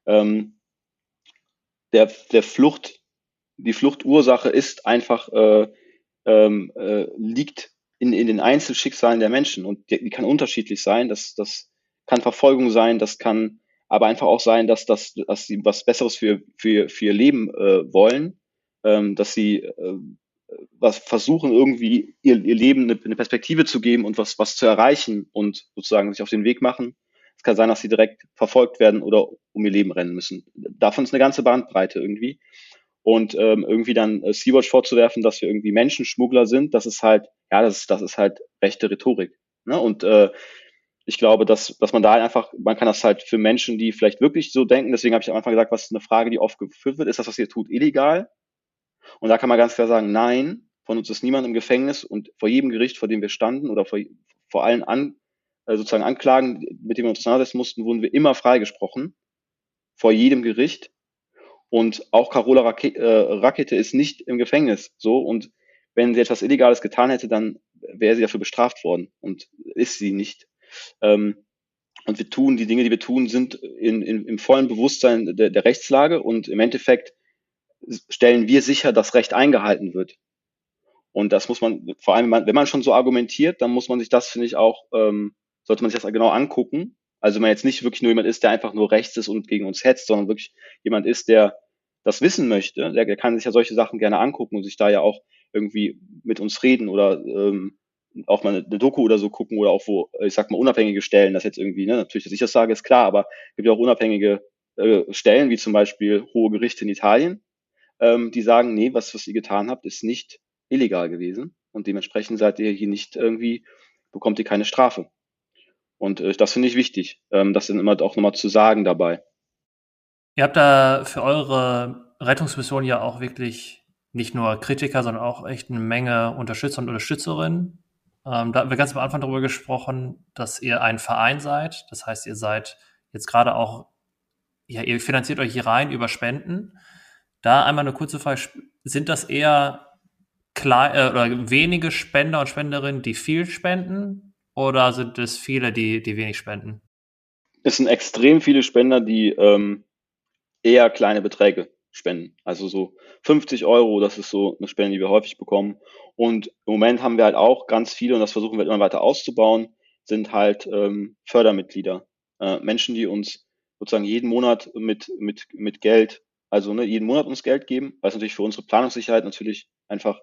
Ähm, der, der Flucht, die Fluchtursache ist einfach, äh, ähm, äh, liegt in, in den Einzelschicksalen der Menschen und die, die kann unterschiedlich sein. Das, das kann Verfolgung sein, das kann aber einfach auch sein, dass, dass, dass sie was Besseres für, für, für ihr Leben äh, wollen, ähm, dass sie äh, was versuchen, irgendwie ihr, ihr Leben eine, eine Perspektive zu geben und was, was zu erreichen und sozusagen sich auf den Weg machen. Es kann sein, dass sie direkt verfolgt werden oder um ihr Leben rennen müssen. Davon ist eine ganze Bandbreite irgendwie. Und ähm, irgendwie dann äh, Sea-Watch vorzuwerfen, dass wir irgendwie Menschenschmuggler sind, das ist halt, ja, das ist, das ist halt rechte Rhetorik. Ne? Und äh, ich glaube, dass, dass man da einfach, man kann das halt für Menschen, die vielleicht wirklich so denken, deswegen habe ich am Anfang gesagt, was eine Frage, die oft geführt wird, ist das, was ihr tut, illegal? Und da kann man ganz klar sagen, nein, von uns ist niemand im Gefängnis und vor jedem Gericht, vor dem wir standen oder vor, vor allen an, äh, sozusagen Anklagen, mit denen wir uns auseinandersetzen mussten, wurden wir immer freigesprochen. Vor jedem Gericht. Und auch Carola Rakete, äh, Rakete ist nicht im Gefängnis. So. Und wenn sie etwas Illegales getan hätte, dann wäre sie dafür bestraft worden. Und ist sie nicht. Ähm, und wir tun, die Dinge, die wir tun, sind in, in, im vollen Bewusstsein der, der Rechtslage und im Endeffekt stellen wir sicher, dass Recht eingehalten wird. Und das muss man, vor allem, wenn man schon so argumentiert, dann muss man sich das, finde ich, auch, ähm, sollte man sich das genau angucken. Also wenn man jetzt nicht wirklich nur jemand ist, der einfach nur rechts ist und gegen uns hetzt, sondern wirklich jemand ist, der das wissen möchte, der, der kann sich ja solche Sachen gerne angucken und sich da ja auch irgendwie mit uns reden oder ähm, auch mal eine, Doku oder so gucken oder auch wo, ich sag mal, unabhängige Stellen, das jetzt irgendwie, ne, natürlich, dass ich das sage, ist klar, aber es gibt ja auch unabhängige äh, Stellen, wie zum Beispiel hohe Gerichte in Italien, ähm, die sagen, nee, was, was ihr getan habt, ist nicht illegal gewesen und dementsprechend seid ihr hier nicht irgendwie, bekommt ihr keine Strafe. Und äh, das finde ich wichtig, ähm, das dann immer auch nochmal zu sagen dabei. Ihr habt da für eure Rettungsmission ja auch wirklich nicht nur Kritiker, sondern auch echt eine Menge Unterstützer und Unterstützerinnen. Ähm, da haben wir ganz am Anfang darüber gesprochen, dass ihr ein Verein seid. Das heißt, ihr seid jetzt gerade auch, ja, ihr finanziert euch hier rein über Spenden. Da einmal eine kurze Frage. Sind das eher klein, äh, oder wenige Spender und Spenderinnen, die viel spenden? Oder sind es viele, die, die wenig spenden? Es sind extrem viele Spender, die ähm, eher kleine Beträge spenden. Also so 50 Euro, das ist so eine Spende, die wir häufig bekommen. Und im Moment haben wir halt auch ganz viele, und das versuchen wir immer weiter auszubauen, sind halt ähm, Fördermitglieder. Äh, Menschen, die uns sozusagen jeden Monat mit, mit, mit Geld also ne, jeden Monat uns Geld geben, was natürlich für unsere Planungssicherheit natürlich einfach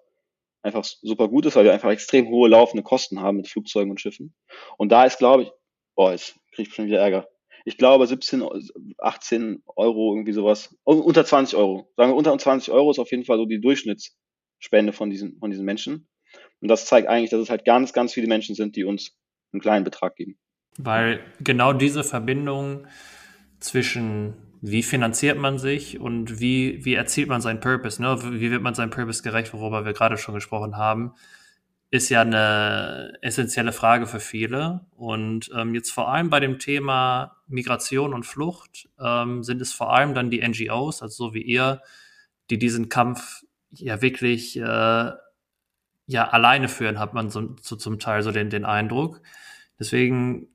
einfach super gut ist, weil wir einfach extrem hohe laufende Kosten haben mit Flugzeugen und Schiffen. Und da ist, glaube ich, boah, jetzt kriege ich schon wieder Ärger. ich glaube 17, 18 Euro, irgendwie sowas. Unter 20 Euro. Sagen wir, unter 20 Euro ist auf jeden Fall so die Durchschnittsspende von diesen, von diesen Menschen. Und das zeigt eigentlich, dass es halt ganz, ganz viele Menschen sind, die uns einen kleinen Betrag geben. Weil genau diese Verbindung zwischen wie finanziert man sich und wie, wie erzielt man seinen Purpose, ne? wie wird man seinem Purpose gerecht, worüber wir gerade schon gesprochen haben, ist ja eine essentielle Frage für viele. Und ähm, jetzt vor allem bei dem Thema Migration und Flucht ähm, sind es vor allem dann die NGOs, also so wie ihr, die diesen Kampf ja wirklich äh, ja alleine führen, hat man so, so zum Teil so den, den Eindruck. Deswegen,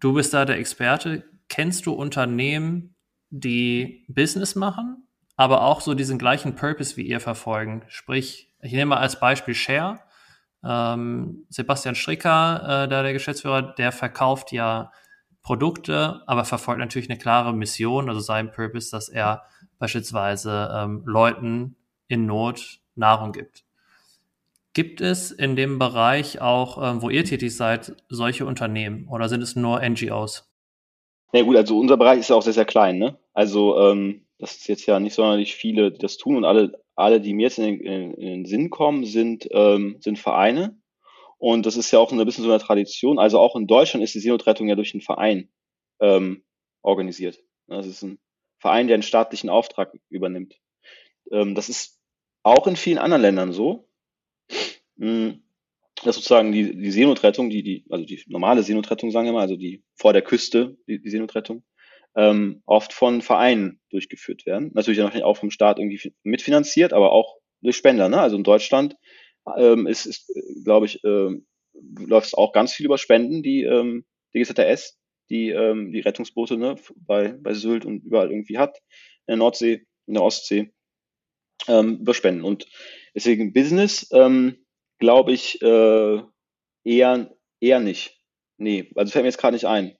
du bist da der Experte. Kennst du Unternehmen, die Business machen, aber auch so diesen gleichen Purpose wie ihr verfolgen? Sprich, ich nehme mal als Beispiel Share ähm, Sebastian Stricker, äh, da der Geschäftsführer, der verkauft ja Produkte, aber verfolgt natürlich eine klare Mission, also sein Purpose, dass er beispielsweise ähm, Leuten in Not Nahrung gibt. Gibt es in dem Bereich auch, ähm, wo ihr tätig seid, solche Unternehmen oder sind es nur NGOs? Na ja, gut, also unser Bereich ist ja auch sehr, sehr klein. Ne? Also ähm, das ist jetzt ja nicht sonderlich viele, die das tun und alle alle, die mir jetzt in den, in, den Sinn kommen, sind, ähm, sind Vereine. Und das ist ja auch ein bisschen so eine Tradition. Also auch in Deutschland ist die Seenotrettung ja durch einen Verein ähm, organisiert. Das ist ein Verein, der einen staatlichen Auftrag übernimmt. Ähm, das ist auch in vielen anderen Ländern so. Hm, dass sozusagen die, die Seenotrettung, die, die, also die normale Seenotrettung, sagen wir mal, also die vor der Küste, die, die Seenotrettung, ähm, oft von Vereinen durchgeführt werden. Natürlich auch vom Staat irgendwie mitfinanziert, aber auch durch Spender. Ne? Also in Deutschland ähm, ist, ist glaube ich, ähm, läuft es auch ganz viel über Spenden, die ähm, die GZS, die ähm, die Rettungsboote ne, bei, bei Sylt und überall irgendwie hat, in der Nordsee, in der Ostsee, ähm, über Spenden. Und deswegen Business, ähm, glaube ich, äh, eher, eher nicht. Nee, also fällt mir jetzt gerade nicht ein.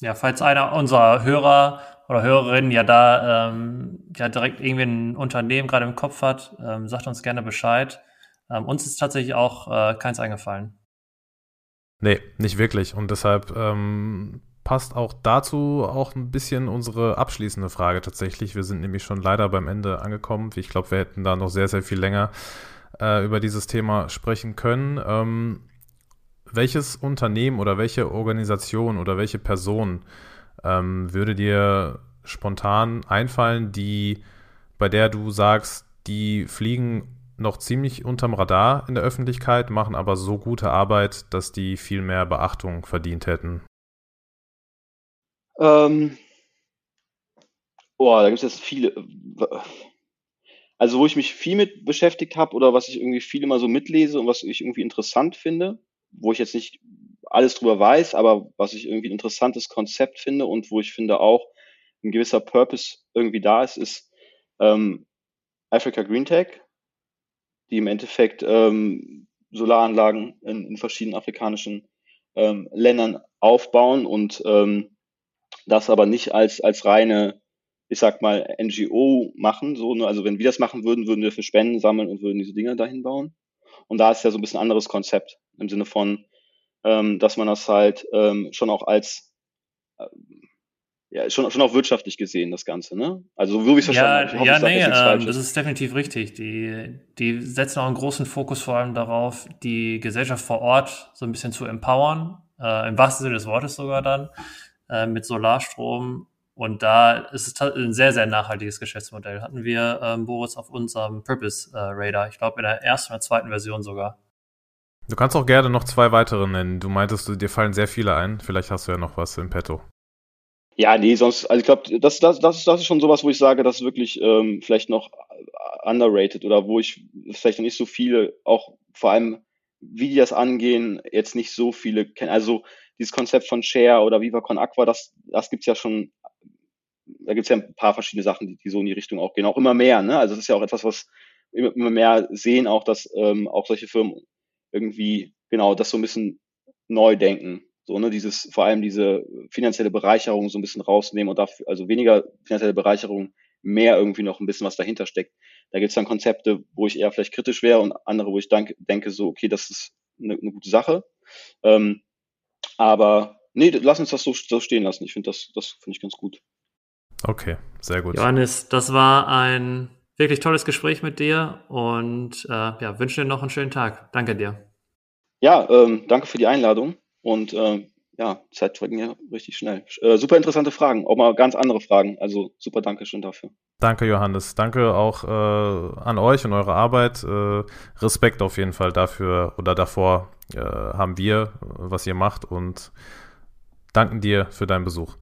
Ja, falls einer unserer Hörer oder Hörerinnen ja da ähm, ja direkt irgendwie ein Unternehmen gerade im Kopf hat, ähm, sagt uns gerne Bescheid. Ähm, uns ist tatsächlich auch äh, keins eingefallen. Nee, nicht wirklich. Und deshalb ähm, passt auch dazu auch ein bisschen unsere abschließende Frage tatsächlich. Wir sind nämlich schon leider beim Ende angekommen. Ich glaube, wir hätten da noch sehr, sehr viel länger äh, über dieses Thema sprechen können. Ähm, welches Unternehmen oder welche Organisation oder welche Person ähm, würde dir spontan einfallen, die bei der du sagst, die fliegen noch ziemlich unterm Radar in der Öffentlichkeit, machen aber so gute Arbeit, dass die viel mehr Beachtung verdient hätten? Ähm, oh, da gibt es jetzt viele. Also, wo ich mich viel mit beschäftigt habe oder was ich irgendwie viel immer so mitlese und was ich irgendwie interessant finde, wo ich jetzt nicht alles drüber weiß, aber was ich irgendwie ein interessantes Konzept finde und wo ich finde auch ein gewisser Purpose irgendwie da ist, ist ähm, Africa Green Tech, die im Endeffekt ähm, Solaranlagen in, in verschiedenen afrikanischen ähm, Ländern aufbauen und ähm, das aber nicht als, als reine, ich sag mal, NGO machen. So, ne? Also wenn wir das machen würden, würden wir für Spenden sammeln und würden diese Dinge dahin bauen. Und da ist ja so ein bisschen anderes Konzept im Sinne von, ähm, dass man das halt ähm, schon auch als äh, ja, schon, schon auch wirtschaftlich gesehen, das Ganze, ne? Also so wie ich es verstanden habe. Ja, hoffe, nee, ähm, das ist definitiv richtig. Die, die setzen auch einen großen Fokus vor allem darauf, die Gesellschaft vor Ort so ein bisschen zu empowern, äh, im wahrsten Sinne des Wortes sogar dann, äh, mit Solarstrom. Und da ist es ein sehr, sehr nachhaltiges Geschäftsmodell. Hatten wir, ähm, Boris, auf unserem Purpose äh, Radar. Ich glaube, in der ersten oder zweiten Version sogar. Du kannst auch gerne noch zwei weitere nennen. Du meintest, dir fallen sehr viele ein. Vielleicht hast du ja noch was im Petto. Ja, nee, sonst, also ich glaube, das, das, das, das ist schon sowas, wo ich sage, das ist wirklich ähm, vielleicht noch underrated oder wo ich vielleicht noch nicht so viele, auch vor allem, wie die das angehen, jetzt nicht so viele kennen. Also dieses Konzept von Share oder Viva Con Aqua, das, das gibt's ja schon, da gibt's ja ein paar verschiedene Sachen, die, die so in die Richtung auch gehen. Auch immer mehr, ne? Also das ist ja auch etwas, was immer, immer mehr sehen, auch dass ähm, auch solche Firmen irgendwie genau das so ein bisschen neu denken. So, ne, dieses, vor allem diese finanzielle Bereicherung so ein bisschen rausnehmen und dafür, also weniger finanzielle Bereicherung, mehr irgendwie noch ein bisschen was dahinter steckt. Da gibt es dann Konzepte, wo ich eher vielleicht kritisch wäre und andere, wo ich denk, denke, so, okay, das ist eine, eine gute Sache. Ähm, aber nee, lass uns das so, so stehen lassen. Ich finde das, das finde ich ganz gut. Okay, sehr gut. Johannes, das war ein wirklich tolles Gespräch mit dir und äh, ja, wünsche dir noch einen schönen Tag. Danke dir. Ja, ähm, danke für die Einladung und ähm, ja, Zeit verging ja richtig schnell. Äh, super interessante Fragen, auch mal ganz andere Fragen. Also super danke schön dafür. Danke, Johannes. Danke auch äh, an euch und eure Arbeit. Äh, Respekt auf jeden Fall dafür oder davor äh, haben wir, was ihr macht und danken dir für deinen Besuch.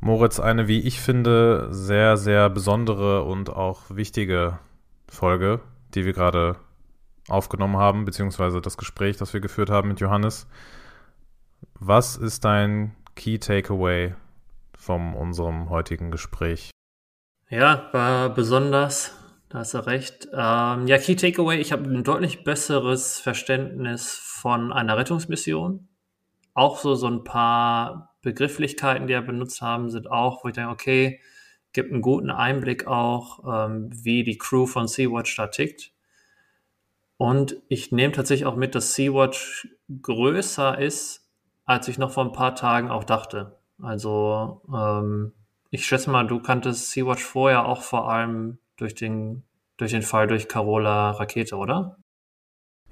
Moritz, eine, wie ich finde, sehr, sehr besondere und auch wichtige Folge, die wir gerade aufgenommen haben, beziehungsweise das Gespräch, das wir geführt haben mit Johannes. Was ist dein Key Takeaway von unserem heutigen Gespräch? Ja, war besonders, da hast du recht. Ähm, ja, Key Takeaway, ich habe ein deutlich besseres Verständnis von einer Rettungsmission. Auch so, so ein paar Begrifflichkeiten, die er benutzt haben, sind auch, wo ich denke, okay, gibt einen guten Einblick auch, ähm, wie die Crew von Sea-Watch da tickt. Und ich nehme tatsächlich auch mit, dass Sea-Watch größer ist, als ich noch vor ein paar Tagen auch dachte. Also ähm, ich schätze mal, du kanntest Sea-Watch vorher auch vor allem durch den, durch den Fall durch Carola Rakete, oder?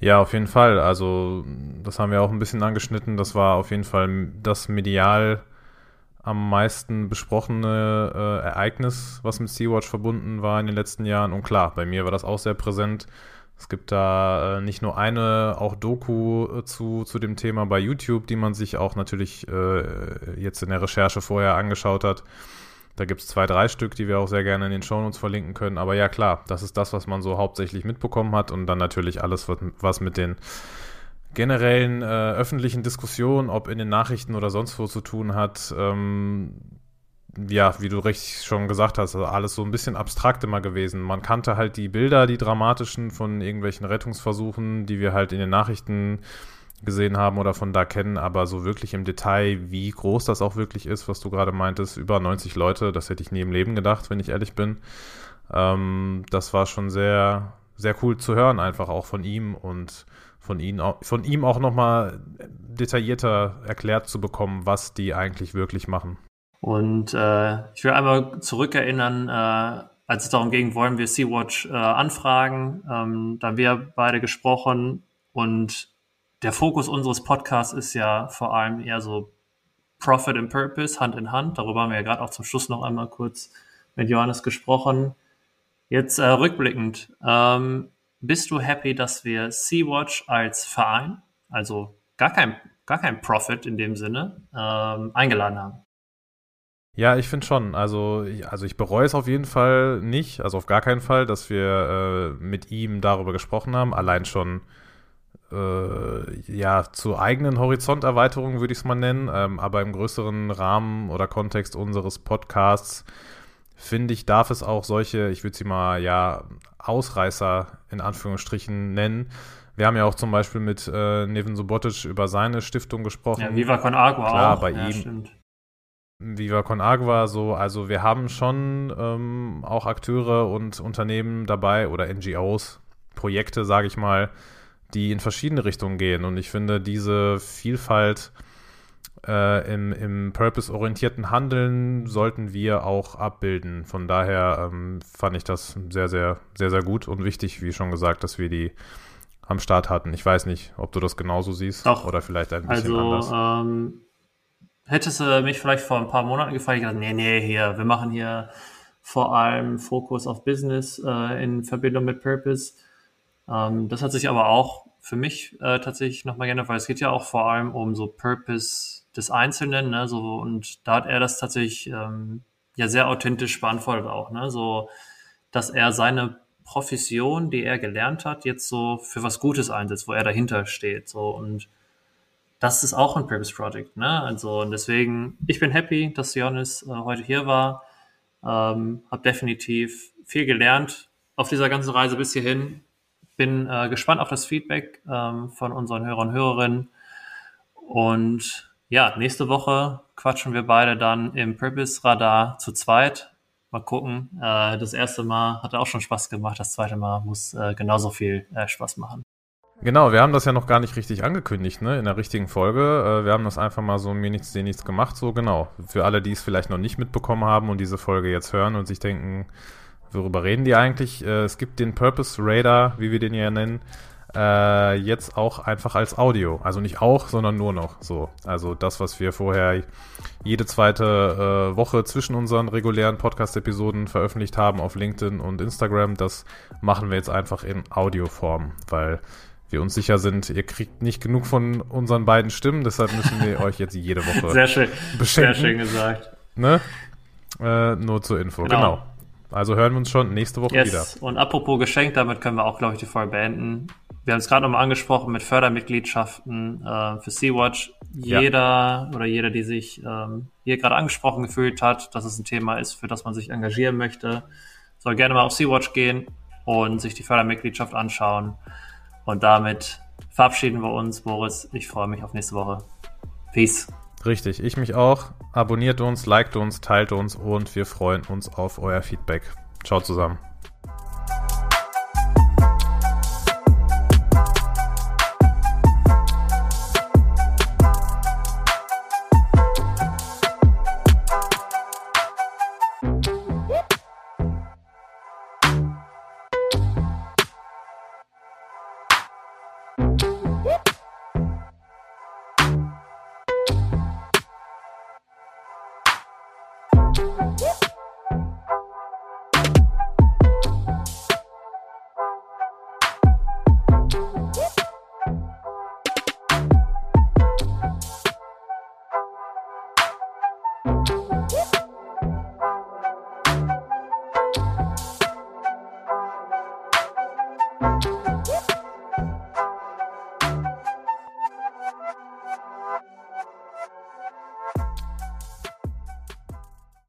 Ja, auf jeden Fall. Also das haben wir auch ein bisschen angeschnitten. Das war auf jeden Fall das medial am meisten besprochene äh, Ereignis, was mit Sea-Watch verbunden war in den letzten Jahren. Und klar, bei mir war das auch sehr präsent. Es gibt da äh, nicht nur eine, auch Doku äh, zu, zu dem Thema bei YouTube, die man sich auch natürlich äh, jetzt in der Recherche vorher angeschaut hat. Da gibt es zwei, drei Stück, die wir auch sehr gerne in den Shownotes verlinken können. Aber ja, klar, das ist das, was man so hauptsächlich mitbekommen hat. Und dann natürlich alles, was, mit den generellen äh, öffentlichen Diskussionen, ob in den Nachrichten oder sonst wo zu tun hat. Ähm, ja, wie du richtig schon gesagt hast, also alles so ein bisschen abstrakt immer gewesen. Man kannte halt die Bilder, die dramatischen von irgendwelchen Rettungsversuchen, die wir halt in den Nachrichten gesehen haben oder von da kennen, aber so wirklich im Detail, wie groß das auch wirklich ist, was du gerade meintest, über 90 Leute, das hätte ich nie im Leben gedacht, wenn ich ehrlich bin. Ähm, das war schon sehr, sehr cool zu hören, einfach auch von ihm und von, ihn, von ihm auch nochmal detaillierter erklärt zu bekommen, was die eigentlich wirklich machen. Und äh, ich will einmal zurückerinnern, äh, als es darum ging, wollen wir Sea-Watch äh, anfragen, ähm, da haben wir beide gesprochen und der Fokus unseres Podcasts ist ja vor allem eher so Profit and Purpose, Hand in Hand. Darüber haben wir ja gerade auch zum Schluss noch einmal kurz mit Johannes gesprochen. Jetzt äh, rückblickend, ähm, bist du happy, dass wir Sea-Watch als Verein, also gar kein, gar kein Profit in dem Sinne, ähm, eingeladen haben? Ja, ich finde schon. Also, also ich bereue es auf jeden Fall nicht, also auf gar keinen Fall, dass wir äh, mit ihm darüber gesprochen haben. Allein schon äh, ja zur eigenen Horizonterweiterung würde ich es mal nennen, ähm, aber im größeren Rahmen oder Kontext unseres Podcasts finde ich, darf es auch solche, ich würde sie mal ja Ausreißer in Anführungsstrichen nennen. Wir haben ja auch zum Beispiel mit äh, Neven Subotic über seine Stiftung gesprochen. Ja, Viva Con Agua Klar, auch. bei ja, ihm. Stimmt. Viva Con Agua, so, also wir haben schon ähm, auch Akteure und Unternehmen dabei oder NGOs, Projekte, sage ich mal, die in verschiedene Richtungen gehen. Und ich finde, diese Vielfalt äh, im, im purpose-orientierten Handeln sollten wir auch abbilden. Von daher ähm, fand ich das sehr, sehr, sehr, sehr gut und wichtig, wie schon gesagt, dass wir die am Start hatten. Ich weiß nicht, ob du das genauso siehst Doch. oder vielleicht ein bisschen Also, anders. ähm, hättest du mich vielleicht vor ein paar Monaten gefragt, ich gesagt, nee, nee, hier, wir machen hier vor allem Fokus auf Business äh, in Verbindung mit Purpose. Ähm, das hat sich aber auch für mich äh, tatsächlich nochmal geändert, weil es geht ja auch vor allem um so Purpose des Einzelnen, ne, so, und da hat er das tatsächlich ähm, ja sehr authentisch beantwortet auch, ne, so, dass er seine Profession, die er gelernt hat, jetzt so für was Gutes einsetzt, wo er dahinter steht, so, und das ist auch ein Purpose Project, ne? Also und deswegen, ich bin happy, dass Johannes äh, heute hier war. Ähm, hab definitiv viel gelernt auf dieser ganzen Reise bis hierhin. Bin äh, gespannt auf das Feedback ähm, von unseren Hörern und Hörerinnen. Und ja, nächste Woche quatschen wir beide dann im Purpose Radar zu zweit. Mal gucken. Äh, das erste Mal hat auch schon Spaß gemacht. Das zweite Mal muss äh, genauso viel äh, Spaß machen. Genau, wir haben das ja noch gar nicht richtig angekündigt, ne, in der richtigen Folge. Äh, wir haben das einfach mal so mir nichts, dir nichts gemacht, so genau. Für alle, die es vielleicht noch nicht mitbekommen haben und diese Folge jetzt hören und sich denken, worüber reden die eigentlich? Äh, es gibt den Purpose Radar, wie wir den ja nennen, äh, jetzt auch einfach als Audio. Also nicht auch, sondern nur noch so. Also das, was wir vorher jede zweite äh, Woche zwischen unseren regulären Podcast-Episoden veröffentlicht haben auf LinkedIn und Instagram, das machen wir jetzt einfach in Audioform, weil wir uns sicher sind, ihr kriegt nicht genug von unseren beiden Stimmen, deshalb müssen wir euch jetzt jede Woche Sehr schön, beschenken. sehr schön gesagt. Ne? Äh, nur zur Info, genau. Genau. Also hören wir uns schon nächste Woche wieder. Yes. Und apropos Geschenk, damit können wir auch, glaube ich, die Folge beenden. Wir haben es gerade nochmal angesprochen mit Fördermitgliedschaften äh, für Sea-Watch. Ja. Jeder oder jeder, die sich ähm, hier gerade angesprochen gefühlt hat, dass es ein Thema ist, für das man sich engagieren möchte, soll gerne mal auf Sea-Watch gehen und sich die Fördermitgliedschaft anschauen. Und damit verabschieden wir uns, Boris. Ich freue mich auf nächste Woche. Peace. Richtig, ich mich auch. Abonniert uns, liked uns, teilt uns und wir freuen uns auf euer Feedback. Ciao zusammen.